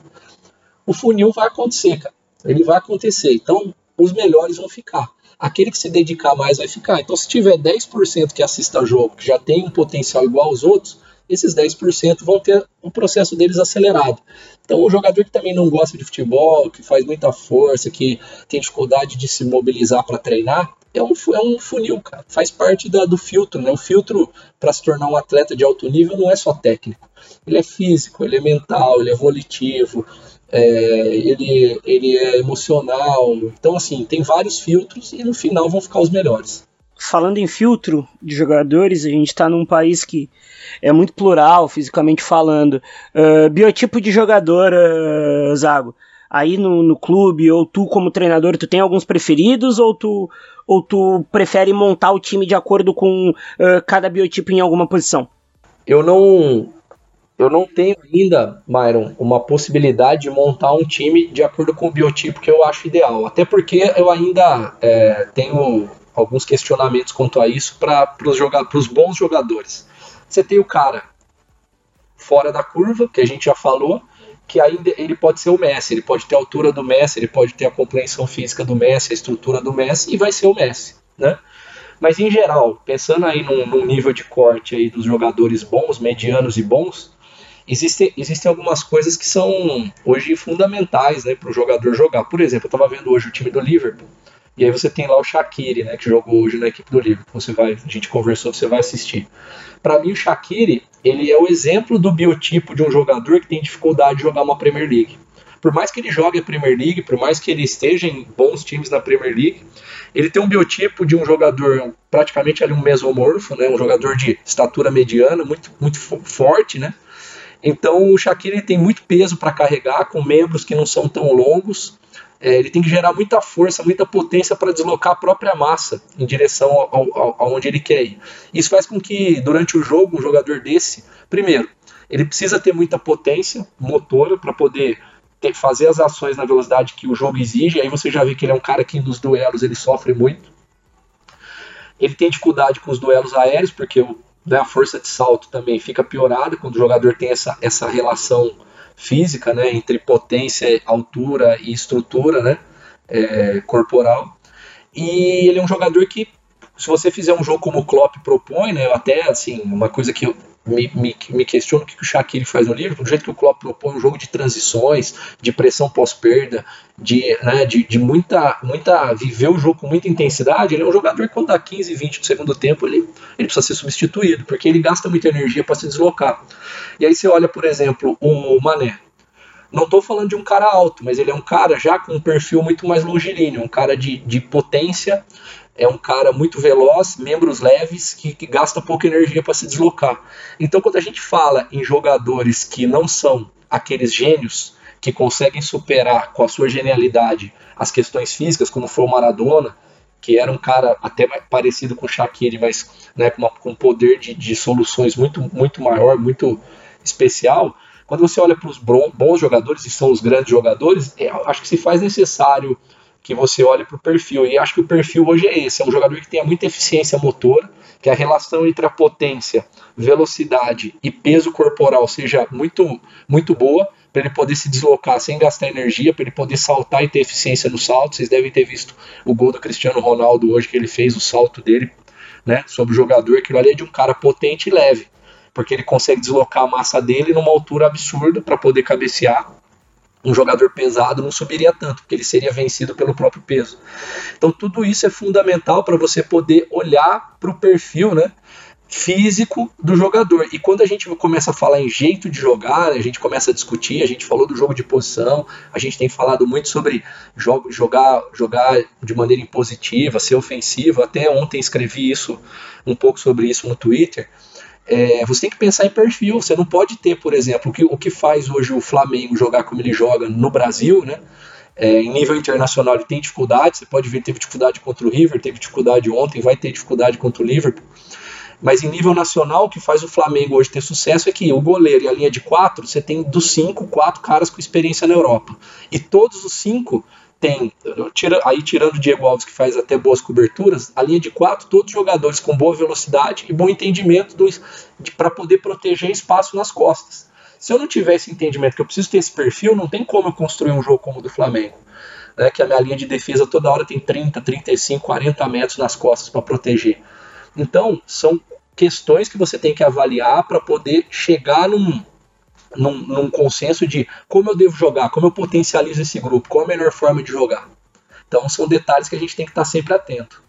Speaker 3: O funil vai acontecer, cara. Ele vai acontecer. Então, os melhores vão ficar. Aquele que se dedicar mais vai ficar. Então, se tiver 10% que assista jogo, que já tem um potencial igual aos outros, esses 10% vão ter o processo deles acelerado. Então, o jogador que também não gosta de futebol, que faz muita força, que tem dificuldade de se mobilizar para treinar, é um, é um funil, cara. Faz parte da, do filtro, né? O filtro para se tornar um atleta de alto nível não é só técnico. Ele é físico, ele é mental, ele é volitivo, é, ele, ele é emocional. Então, assim, tem vários filtros e no final vão ficar os melhores
Speaker 2: falando em filtro de jogadores, a gente está num país que é muito plural, fisicamente falando. Uh, biotipo de jogador, uh, Zago. Aí no, no clube, ou tu como treinador, tu tem alguns preferidos, ou tu, ou tu prefere montar o time de acordo com uh, cada biotipo em alguma posição?
Speaker 3: Eu não, eu não tenho ainda, Myron, uma possibilidade de montar um time de acordo com o biotipo que eu acho ideal. Até porque eu ainda é, tenho alguns questionamentos quanto a isso para os bons jogadores. Você tem o cara fora da curva, que a gente já falou, que ainda ele pode ser o Messi, ele pode ter a altura do Messi, ele pode ter a compreensão física do Messi, a estrutura do Messi e vai ser o Messi, né? Mas em geral, pensando aí num, num nível de corte aí dos jogadores bons, medianos e bons, existem, existem algumas coisas que são hoje fundamentais né, para o jogador jogar. Por exemplo, eu estava vendo hoje o time do Liverpool. E aí você tem lá o Shaqiri, né, que jogou hoje na equipe do Liverpool. Você vai, a gente conversou, você vai assistir. Para mim, o Shaqiri, ele é o exemplo do biotipo de um jogador que tem dificuldade de jogar uma Premier League. Por mais que ele jogue a Premier League, por mais que ele esteja em bons times na Premier League, ele tem um biotipo de um jogador praticamente ali um mesomorfo, né, um jogador de estatura mediana, muito, muito forte, né? Então o Shaqiri tem muito peso para carregar, com membros que não são tão longos. É, ele tem que gerar muita força, muita potência para deslocar a própria massa em direção ao, aonde ele quer ir. Isso faz com que, durante o jogo, um jogador desse, primeiro, ele precisa ter muita potência motora para poder ter, fazer as ações na velocidade que o jogo exige. Aí você já vê que ele é um cara que nos duelos ele sofre muito. Ele tem dificuldade com os duelos aéreos, porque né, a força de salto também fica piorada quando o jogador tem essa, essa relação física, né, entre potência, altura e estrutura, né, é, corporal. E ele é um jogador que, se você fizer um jogo como o Klopp propõe, né, até assim, uma coisa que eu me, me, me questiono o que, o Shaqiri faz no livro, do jeito que o Klopp propõe um jogo de transições, de pressão pós-perda, de, né, de, de, muita, muita. viver o jogo com muita intensidade, ele é um jogador que quando dá 15, 20 do segundo tempo, ele, ele precisa ser substituído, porque ele gasta muita energia para se deslocar. E aí você olha, por exemplo, o Mané. Não estou falando de um cara alto, mas ele é um cara já com um perfil muito mais longilíneo, um cara de, de potência é um cara muito veloz, membros leves, que, que gasta pouca energia para se deslocar. Então, quando a gente fala em jogadores que não são aqueles gênios que conseguem superar com a sua genialidade as questões físicas, como foi o Maradona, que era um cara até parecido com o Shaqiri, mas né, com, uma, com um poder de, de soluções muito, muito maior, muito especial. Quando você olha para os bons jogadores, e são os grandes jogadores, é, acho que se faz necessário que você olhe para o perfil. E acho que o perfil hoje é esse: é um jogador que tenha muita eficiência motora, que a relação entre a potência, velocidade e peso corporal seja muito, muito boa, para ele poder se deslocar sem gastar energia, para ele poder saltar e ter eficiência no salto. Vocês devem ter visto o gol do Cristiano Ronaldo hoje, que ele fez o salto dele né, sobre o jogador. Aquilo ali é de um cara potente e leve, porque ele consegue deslocar a massa dele numa altura absurda para poder cabecear um jogador pesado não subiria tanto, porque ele seria vencido pelo próprio peso. Então tudo isso é fundamental para você poder olhar para o perfil, né? físico do jogador. E quando a gente começa a falar em jeito de jogar, a gente começa a discutir, a gente falou do jogo de posição, a gente tem falado muito sobre jogar, jogar de maneira impositiva, ser ofensivo. Até ontem escrevi isso um pouco sobre isso no Twitter é, você tem que pensar em perfil. Você não pode ter, por exemplo, o que, o que faz hoje o Flamengo jogar como ele joga no Brasil, né? É, em nível internacional ele tem dificuldade. Você pode ver, teve dificuldade contra o River, teve dificuldade ontem, vai ter dificuldade contra o Liverpool. Mas em nível nacional, o que faz o Flamengo hoje ter sucesso é que o goleiro e a linha de quatro, você tem dos cinco, quatro caras com experiência na Europa. E todos os cinco tem, aí tirando o Diego Alves, que faz até boas coberturas, a linha de quatro, todos jogadores com boa velocidade e bom entendimento para poder proteger espaço nas costas. Se eu não tiver esse entendimento, que eu preciso ter esse perfil, não tem como eu construir um jogo como o do Flamengo. Né, que a minha linha de defesa toda hora tem 30, 35, 40 metros nas costas para proteger. Então, são questões que você tem que avaliar para poder chegar num, num, num consenso de como eu devo jogar, como eu potencializo esse grupo, qual a melhor forma de jogar. Então são detalhes que a gente tem que estar sempre atento.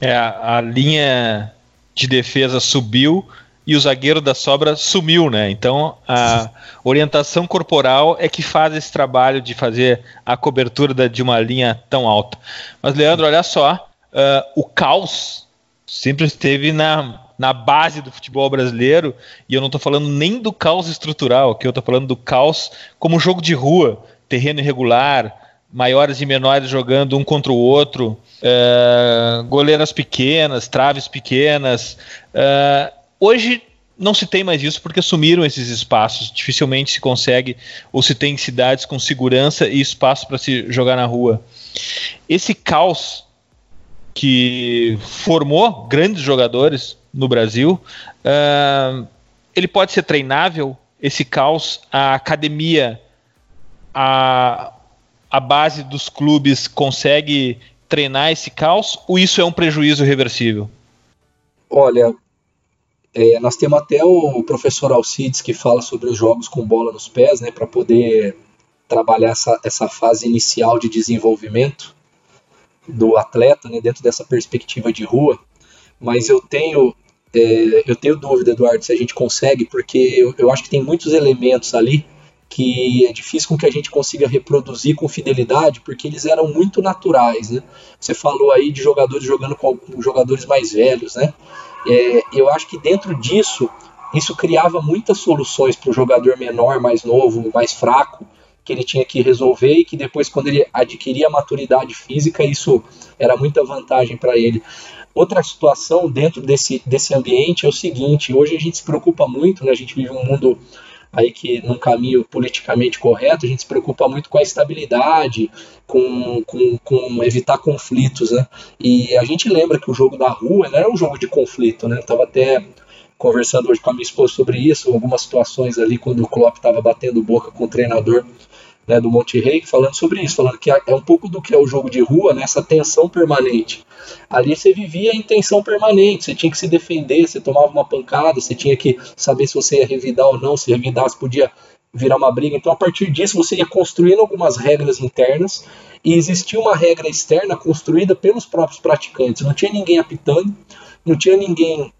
Speaker 1: É, a linha de defesa subiu e o zagueiro da sobra sumiu, né? Então a orientação corporal é que faz esse trabalho de fazer a cobertura de uma linha tão alta. Mas Leandro, olha só, uh, o caos sempre esteve na na base do futebol brasileiro, e eu não estou falando nem do caos estrutural, que eu estou falando do caos como jogo de rua, terreno irregular, maiores e menores jogando um contra o outro, uh, goleiras pequenas, traves pequenas. Uh, hoje não se tem mais isso porque sumiram esses espaços. Dificilmente se consegue ou se tem cidades com segurança e espaço para se jogar na rua. Esse caos que formou grandes jogadores no Brasil. Uh, ele pode ser treinável, esse caos, a academia, a, a base dos clubes consegue treinar esse caos, ou isso é um prejuízo reversível?
Speaker 3: Olha, é, nós temos até o professor Alcides que fala sobre os jogos com bola nos pés, né, para poder trabalhar essa, essa fase inicial de desenvolvimento do atleta, né, dentro dessa perspectiva de rua. Mas eu tenho é, eu tenho dúvida, Eduardo, se a gente consegue, porque eu, eu acho que tem muitos elementos ali que é difícil com que a gente consiga reproduzir com fidelidade, porque eles eram muito naturais, né? Você falou aí de jogadores jogando com, com jogadores mais velhos, né? É, eu acho que dentro disso, isso criava muitas soluções para o jogador menor, mais novo, mais fraco, que ele tinha que resolver e que depois, quando ele adquiria maturidade física, isso era muita vantagem para ele. Outra situação dentro desse, desse ambiente é o seguinte: hoje a gente se preocupa muito, né? a gente vive um mundo aí que num caminho politicamente correto, a gente se preocupa muito com a estabilidade, com, com, com evitar conflitos, né? E a gente lembra que o jogo da rua era um jogo de conflito, né? Eu tava até conversando hoje com a minha esposa sobre isso, algumas situações ali quando o Klopp estava batendo boca com o treinador né, do Monte Rei, falando sobre isso, falando que é um pouco do que é o jogo de rua, né, tensão permanente. Ali você vivia em tensão permanente, você tinha que se defender, você tomava uma pancada, você tinha que saber se você ia revidar ou não, se revidasse podia virar uma briga. Então, a partir disso, você ia construindo algumas regras internas e existia uma regra externa construída pelos próprios praticantes. Não tinha ninguém apitando, não tinha ninguém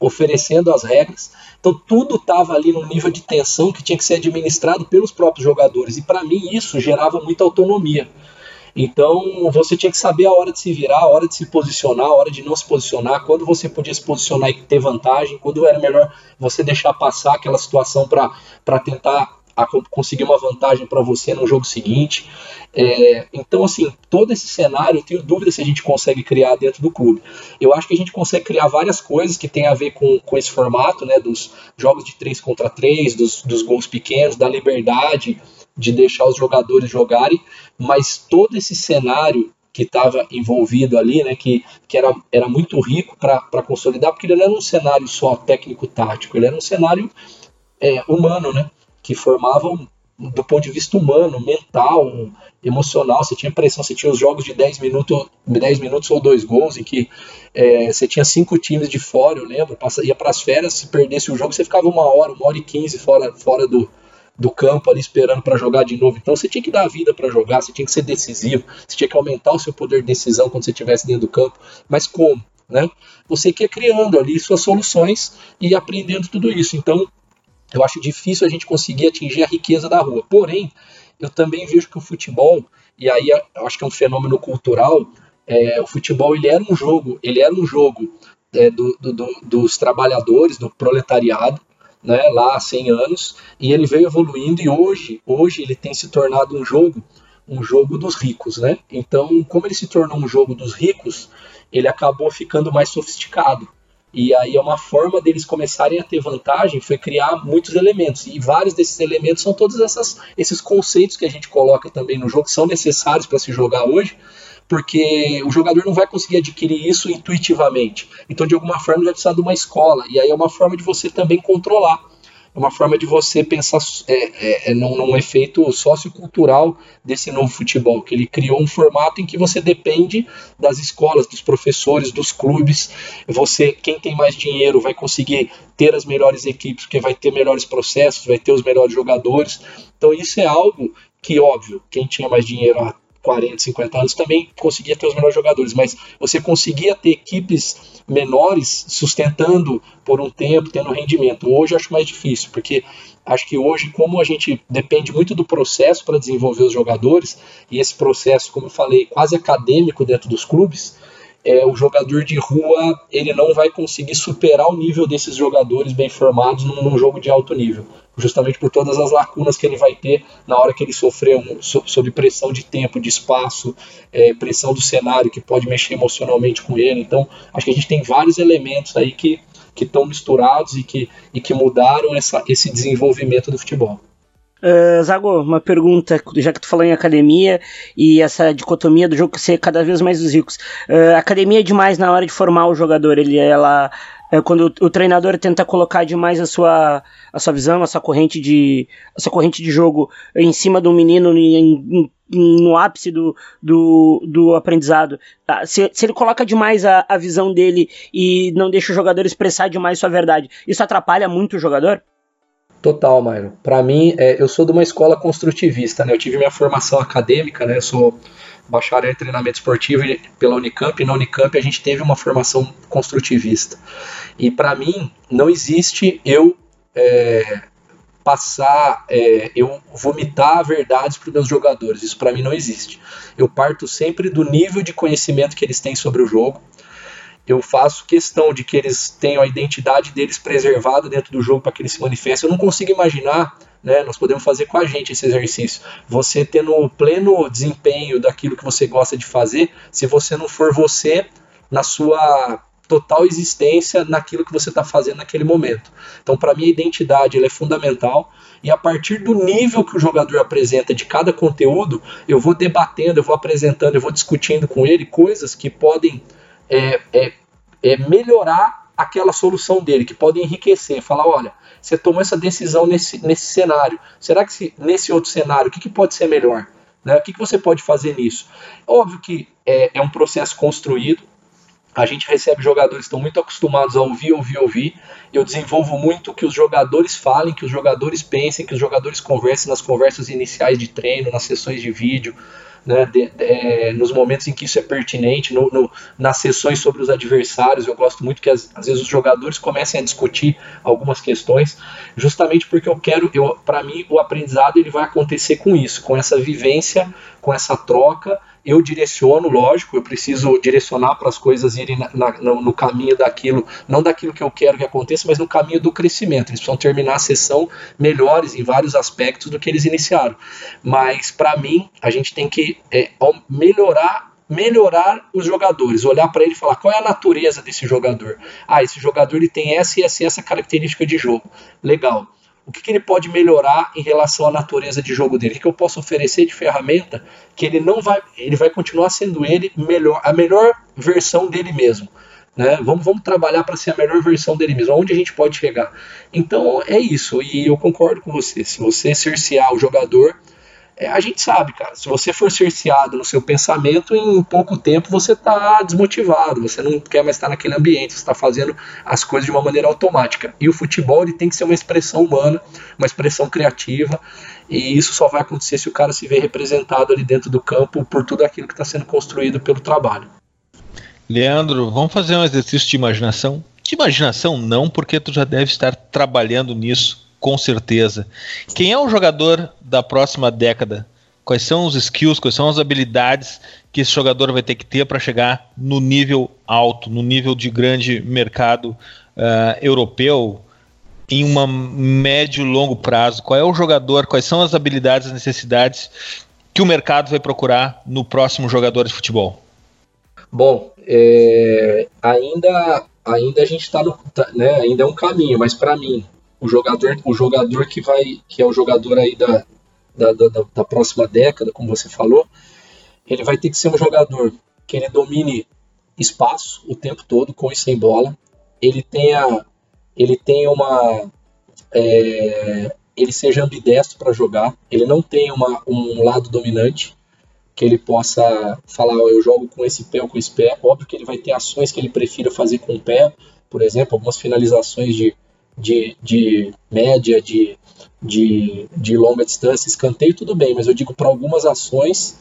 Speaker 3: oferecendo as regras. Então tudo estava ali num nível de tensão que tinha que ser administrado pelos próprios jogadores. E para mim isso gerava muita autonomia. Então você tinha que saber a hora de se virar, a hora de se posicionar, a hora de não se posicionar, quando você podia se posicionar e ter vantagem, quando era melhor você deixar passar aquela situação para tentar a conseguir uma vantagem para você no jogo seguinte. É, então, assim, todo esse cenário, eu tenho dúvida se a gente consegue criar dentro do clube. Eu acho que a gente consegue criar várias coisas que tem a ver com, com esse formato, né, dos jogos de 3 contra 3, dos, dos gols pequenos, da liberdade de deixar os jogadores jogarem, mas todo esse cenário que estava envolvido ali, né, que, que era, era muito rico para consolidar, porque ele não era um cenário só técnico-tático, ele era um cenário é, humano, né, que formava do ponto de vista humano, mental, emocional, você tinha pressão, você tinha os jogos de 10 minutos, 10 minutos ou dois gols, em que é, você tinha cinco times de fora, eu lembro, passa, ia para as férias, se perdesse o jogo, você ficava uma hora, uma hora e quinze fora, fora do, do campo ali esperando para jogar de novo. Então você tinha que dar a vida para jogar, você tinha que ser decisivo, você tinha que aumentar o seu poder de decisão quando você estivesse dentro do campo. Mas como? Né? Você que é criando ali suas soluções e aprendendo tudo isso. Então eu acho difícil a gente conseguir atingir a riqueza da rua. Porém, eu também vejo que o futebol, e aí acho que é um fenômeno cultural, é, o futebol ele era um jogo, ele era um jogo é, do, do, dos trabalhadores, do proletariado, né, lá há 100 anos, e ele veio evoluindo e hoje, hoje ele tem se tornado um jogo, um jogo dos ricos, né? Então, como ele se tornou um jogo dos ricos, ele acabou ficando mais sofisticado. E aí é uma forma deles começarem a ter vantagem foi criar muitos elementos. E vários desses elementos são todos essas, esses conceitos que a gente coloca também no jogo, que são necessários para se jogar hoje, porque o jogador não vai conseguir adquirir isso intuitivamente. Então, de alguma forma, vai precisar de uma escola. E aí é uma forma de você também controlar. Uma forma de você pensar é, é, é num, num, efeito sociocultural desse novo futebol, que ele criou um formato em que você depende das escolas, dos professores, dos clubes. Você, quem tem mais dinheiro, vai conseguir ter as melhores equipes, porque vai ter melhores processos, vai ter os melhores jogadores. Então, isso é algo que, óbvio, quem tinha mais dinheiro há 40, 50 anos, também conseguia ter os melhores jogadores, mas você conseguia ter equipes menores sustentando por um tempo, tendo rendimento. Hoje acho mais difícil, porque acho que hoje, como a gente depende muito do processo para desenvolver os jogadores, e esse processo, como eu falei, quase acadêmico dentro dos clubes, é, o jogador de rua ele não vai conseguir superar o nível desses jogadores bem formados num, num jogo de alto nível justamente por todas as lacunas que ele vai ter na hora que ele sofrer um, sob pressão de tempo, de espaço, é, pressão do cenário que pode mexer emocionalmente com ele. Então, acho que a gente tem vários elementos aí que que estão misturados e que, e que mudaram essa, esse desenvolvimento do futebol.
Speaker 2: Uh, Zago, uma pergunta, já que tu falou em academia e essa dicotomia do jogo ser cada vez mais dos ricos. Uh, academia é demais na hora de formar o jogador, ele, ela é quando o, treinador tenta colocar demais a sua, a sua visão, a sua corrente de, a sua corrente de jogo em cima do menino em, em, no ápice do, do, do aprendizado. Tá? Se, se ele coloca demais a, a visão dele e não deixa o jogador expressar demais sua verdade, isso atrapalha muito o jogador?
Speaker 3: Total, Mauro. Para mim, é, eu sou de uma escola construtivista, né? Eu tive minha formação acadêmica, né? Eu sou bacharel em treinamento esportivo pela Unicamp, e na Unicamp a gente teve uma formação construtivista. E para mim, não existe eu é, passar, é, eu vomitar verdades para os meus jogadores. Isso para mim não existe. Eu parto sempre do nível de conhecimento que eles têm sobre o jogo. Eu faço questão de que eles tenham a identidade deles preservada dentro do jogo para que eles se manifestem. Eu não consigo imaginar né? Nós podemos fazer com a gente esse exercício. Você tendo o pleno desempenho daquilo que você gosta de fazer, se você não for você na sua total existência naquilo que você está fazendo naquele momento. Então, para mim, a identidade é fundamental e a partir do nível que o jogador apresenta de cada conteúdo, eu vou debatendo, eu vou apresentando, eu vou discutindo com ele coisas que podem é, é, é melhorar aquela solução dele, que podem enriquecer. Falar, olha, você tomou essa decisão nesse, nesse cenário. Será que se, nesse outro cenário, o que, que pode ser melhor? Né? O que, que você pode fazer nisso? Óbvio que é, é um processo construído. A gente recebe jogadores que estão muito acostumados a ouvir, ouvir, ouvir. Eu desenvolvo muito que os jogadores falem, que os jogadores pensem, que os jogadores conversem nas conversas iniciais de treino, nas sessões de vídeo, né, de, de, é, nos momentos em que isso é pertinente, no, no, nas sessões sobre os adversários. Eu gosto muito que às, às, vezes os jogadores comecem a discutir algumas questões, justamente porque eu quero, para mim, o aprendizado ele vai acontecer com isso, com essa vivência, com essa troca eu direciono, lógico, eu preciso direcionar para as coisas irem na, na, no caminho daquilo, não daquilo que eu quero que aconteça, mas no caminho do crescimento. Eles precisam terminar a sessão melhores em vários aspectos do que eles iniciaram. Mas, para mim, a gente tem que é, melhorar melhorar os jogadores, olhar para ele e falar qual é a natureza desse jogador. Ah, esse jogador ele tem essa e essa, essa característica de jogo. Legal. O que, que, ele pode melhorar em relação à natureza de jogo dele? O que, que eu posso oferecer de ferramenta que ele não vai, ele vai continuar sendo ele melhor, a melhor versão dele mesmo. Né? Vamos, vamos trabalhar para ser a melhor versão dele mesmo, aonde a gente pode chegar. Então é isso, e eu concordo com você. Se você cercear o jogador, é, a gente sabe, cara, se você for cerceado no seu pensamento, em pouco tempo você está desmotivado, você não quer mais estar naquele ambiente, você está fazendo as coisas de uma maneira automática. E o futebol ele tem que ser uma expressão humana, uma expressão criativa, e isso só vai acontecer se o cara se vê representado ali dentro do campo por tudo aquilo que está sendo construído pelo trabalho.
Speaker 1: Leandro, vamos fazer um exercício de imaginação? De imaginação não, porque tu já deve estar trabalhando nisso com certeza. Quem é o jogador da próxima década? Quais são os skills, quais são as habilidades que esse jogador vai ter que ter para chegar no nível alto, no nível de grande mercado uh, europeu, em um médio e longo prazo? Qual é o jogador, quais são as habilidades, as necessidades que o mercado vai procurar no próximo jogador de futebol?
Speaker 3: Bom, é, ainda, ainda a gente está no. Tá, né, ainda é um caminho, mas para mim, o jogador, o jogador que vai, que é o jogador aí da, da, da, da, próxima década, como você falou, ele vai ter que ser um jogador que ele domine espaço o tempo todo, com e sem bola. Ele tenha, ele tenha uma, é, ele seja ambidestro para jogar. Ele não tenha uma, um lado dominante que ele possa falar, oh, eu jogo com esse pé ou com esse pé. Óbvio que ele vai ter ações que ele prefira fazer com o pé, por exemplo, algumas finalizações de de, de média, de, de, de longa distância, escanteio, tudo bem, mas eu digo para algumas ações,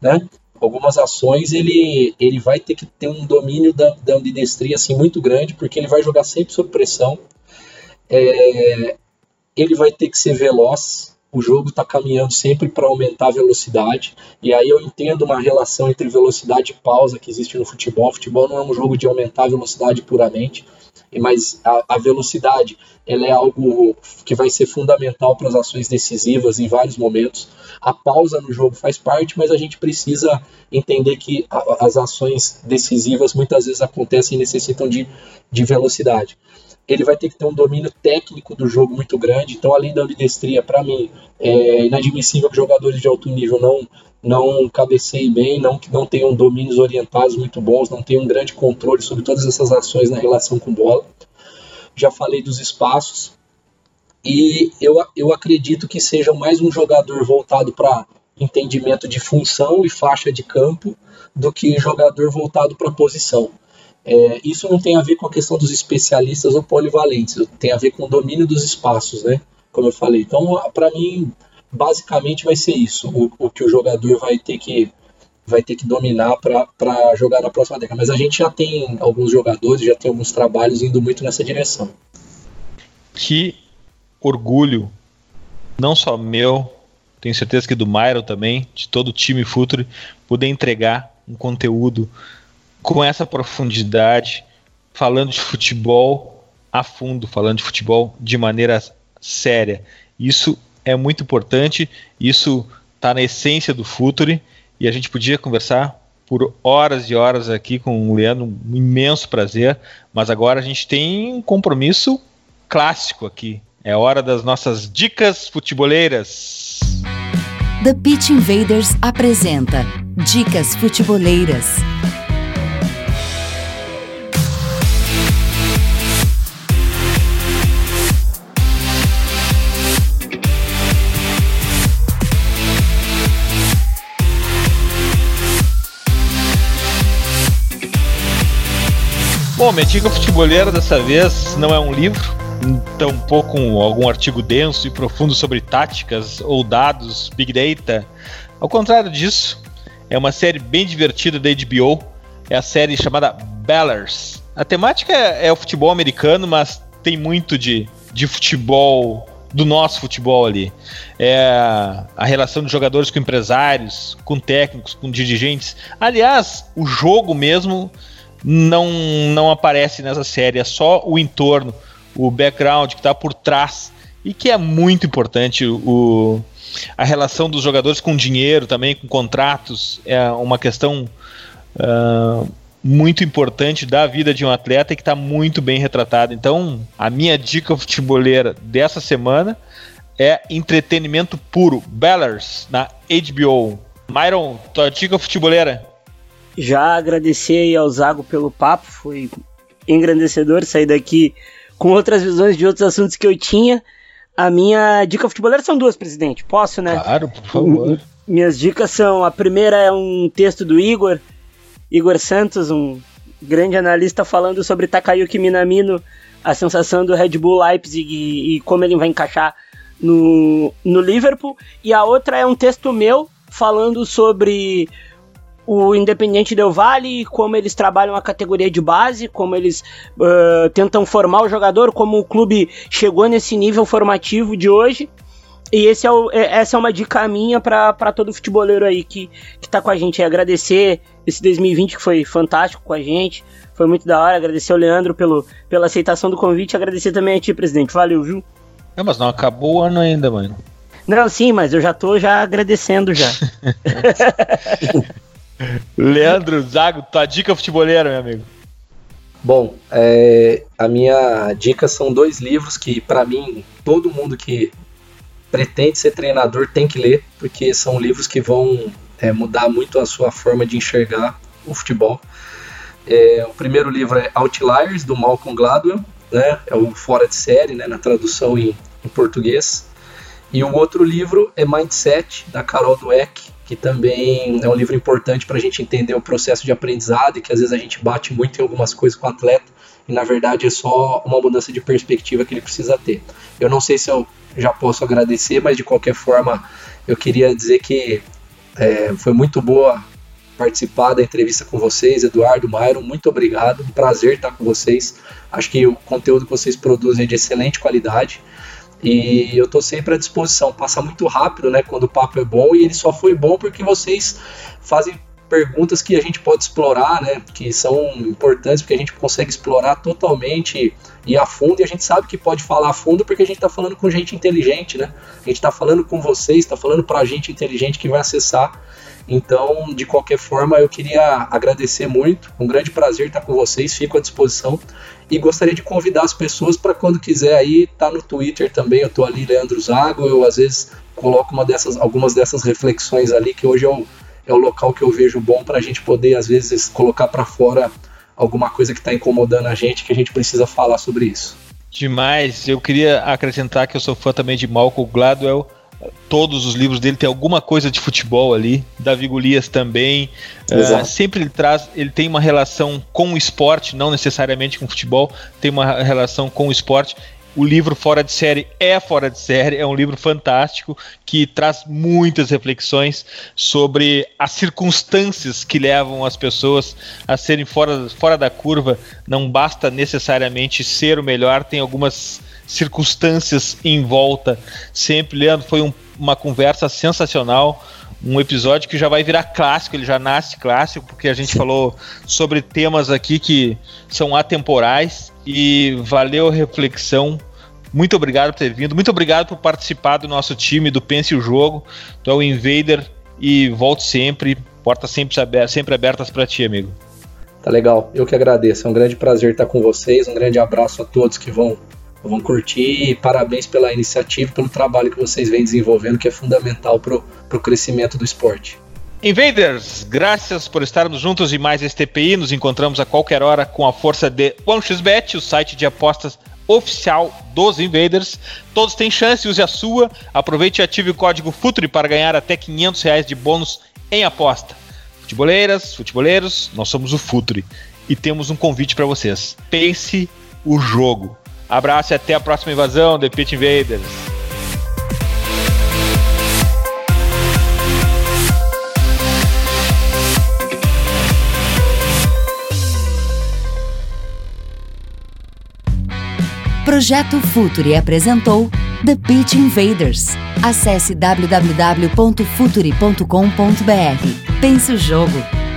Speaker 3: né? Algumas ações ele, ele vai ter que ter um domínio da, da ambidestria assim, muito grande, porque ele vai jogar sempre sob pressão. É, ele vai ter que ser veloz, o jogo está caminhando sempre para aumentar a velocidade, e aí eu entendo uma relação entre velocidade e pausa que existe no futebol. O futebol não é um jogo de aumentar a velocidade puramente, mas a, a, velocidade ela é algo que vai ser fundamental para as ações decisivas em vários momentos. A pausa no jogo faz parte, mas a gente precisa entender que a, as ações decisivas muitas vezes acontecem e necessitam de, de velocidade. Ele vai ter que ter um domínio técnico do jogo muito grande, então além da ambidestria, para mim, é inadmissível que jogadores de alto nível não não cabeceiem bem, não que não tenham domínios orientados muito bons, não tenham um grande controle sobre todas essas ações na relação com bola. Já falei dos espaços e eu, eu acredito que seja mais um jogador voltado para entendimento de função e faixa de campo do que jogador voltado para posição. É, isso não tem a ver com a questão dos especialistas ou polivalentes, tem a ver com o domínio dos espaços, né? Como eu falei. Então, para mim, basicamente vai ser isso, o, o que o jogador vai ter que vai ter que dominar para jogar na próxima década. Mas a gente já tem alguns jogadores, já tem alguns trabalhos indo muito nessa direção.
Speaker 1: Que orgulho, não só meu, tenho certeza que do Myron também, de todo o time Future, poder entregar um conteúdo com essa profundidade, falando de futebol a fundo, falando de futebol de maneira séria. Isso é muito importante, isso está na essência do Futuri e a gente podia conversar por horas e horas aqui com o Leandro, um imenso prazer, mas agora a gente tem um compromisso clássico aqui. É hora das nossas dicas futeboleiras.
Speaker 4: The Pitch Invaders apresenta Dicas Futeboleiras.
Speaker 1: Bom, minha dica futebolera dessa vez não é um livro, tampouco um, algum artigo denso e profundo sobre táticas ou dados, big data. Ao contrário disso, é uma série bem divertida da HBO. É a série chamada Ballers. A temática é, é o futebol americano, mas tem muito de, de futebol do nosso futebol ali. É a relação de jogadores com empresários, com técnicos, com dirigentes. Aliás, o jogo mesmo não, não aparece nessa série, é só o entorno, o background que está por trás e que é muito importante o, a relação dos jogadores com dinheiro também, com contratos, é uma questão uh, muito importante da vida de um atleta e que está muito bem retratada. Então, a minha dica futeboleira dessa semana é entretenimento puro, Bellers, na HBO. Myron, tua dica futeboleira?
Speaker 2: Já agradecer ao Zago pelo papo, foi engrandecedor sair daqui com outras visões de outros assuntos que eu tinha. A minha dica futeboleira são duas, presidente. Posso, né?
Speaker 1: Claro, por favor.
Speaker 2: Minhas dicas são: a primeira é um texto do Igor, Igor Santos, um grande analista, falando sobre Takayuki Minamino, a sensação do Red Bull Leipzig e, e como ele vai encaixar no, no Liverpool. E a outra é um texto meu falando sobre o Independente Del Vale, como eles trabalham a categoria de base, como eles uh, tentam formar o jogador, como o clube chegou nesse nível formativo de hoje. E esse é o, é, essa é uma dica minha para todo futeboleiro aí que, que tá com a gente. É agradecer esse 2020 que foi fantástico com a gente. Foi muito da hora. Agradecer ao Leandro pelo, pela aceitação do convite. Agradecer também a ti, presidente. Valeu, viu?
Speaker 1: Não, mas não acabou o ano ainda, mano.
Speaker 2: Não, sim, mas eu já tô já agradecendo já.
Speaker 1: Leandro, Zago, tua dica futeboleira, meu amigo.
Speaker 3: Bom, é, a minha dica são dois livros que, para mim, todo mundo que pretende ser treinador tem que ler, porque são livros que vão é, mudar muito a sua forma de enxergar o futebol. É, o primeiro livro é Outliers, do Malcolm Gladwell, né, é o Fora de Série, né, na tradução em, em português. E o outro livro é Mindset, da Carol Dweck, que também é um livro importante para a gente entender o processo de aprendizado e que às vezes a gente bate muito em algumas coisas com o atleta e na verdade é só uma mudança de perspectiva que ele precisa ter. Eu não sei se eu já posso agradecer, mas de qualquer forma eu queria dizer que é, foi muito boa participar da entrevista com vocês, Eduardo, Myron, muito obrigado, um prazer estar com vocês. Acho que o conteúdo que vocês produzem é de excelente qualidade e eu estou sempre à disposição. Passa muito rápido, né, quando o papo é bom e ele só foi bom porque vocês fazem perguntas que a gente pode explorar, né, que são importantes porque a gente consegue explorar totalmente e a fundo, e a gente sabe que pode falar a fundo porque a gente está falando com gente inteligente, né? A gente está falando com vocês, está falando para gente inteligente que vai acessar. Então, de qualquer forma, eu queria agradecer muito, um grande prazer estar com vocês, fico à disposição e gostaria de convidar as pessoas para quando quiser aí, tá no Twitter também, eu tô ali, Leandro Zago, eu às vezes coloco uma dessas, algumas dessas reflexões ali, que hoje é o, é o local que eu vejo bom para a gente poder, às vezes, colocar para fora alguma coisa que está incomodando a gente, que a gente precisa falar sobre isso.
Speaker 1: Demais. Eu queria acrescentar que eu sou fã também de Malcolm Gladwell. Todos os livros dele tem alguma coisa de futebol ali. Davi Golias também. Uh, sempre ele traz, ele tem uma relação com o esporte, não necessariamente com o futebol, tem uma relação com o esporte. O livro Fora de Série é Fora de Série, é um livro fantástico que traz muitas reflexões sobre as circunstâncias que levam as pessoas a serem fora, fora da curva. Não basta necessariamente ser o melhor, tem algumas circunstâncias em volta. Sempre, Leandro, foi um, uma conversa sensacional um episódio que já vai virar clássico, ele já nasce clássico, porque a gente falou sobre temas aqui que são atemporais e valeu a reflexão. Muito obrigado por ter vindo. Muito obrigado por participar do nosso time do Pense o Jogo. Tu é o Invader e volte sempre. Portas sempre, abertas, sempre abertas para ti, amigo.
Speaker 3: Tá legal. Eu que agradeço. É um grande prazer estar com vocês. Um grande abraço a todos que vão, vão curtir. E parabéns pela iniciativa, pelo trabalho que vocês vêm desenvolvendo, que é fundamental para o crescimento do esporte.
Speaker 1: Invaders, graças por estarmos juntos em mais este TPI. Nos encontramos a qualquer hora com a força de OneXBet, o site de apostas oficial dos Invaders. Todos têm chance, use a sua. Aproveite e ative o código FUTURI para ganhar até 500 reais de bônus em aposta. Futeboleiras, futeboleiros, nós somos o Futuri e temos um convite para vocês. Pense o jogo. Abraço e até a próxima invasão, The Pit Invaders.
Speaker 4: Projeto Futuri apresentou The Pitch Invaders. Acesse www.futuri.com.br. Pense o jogo.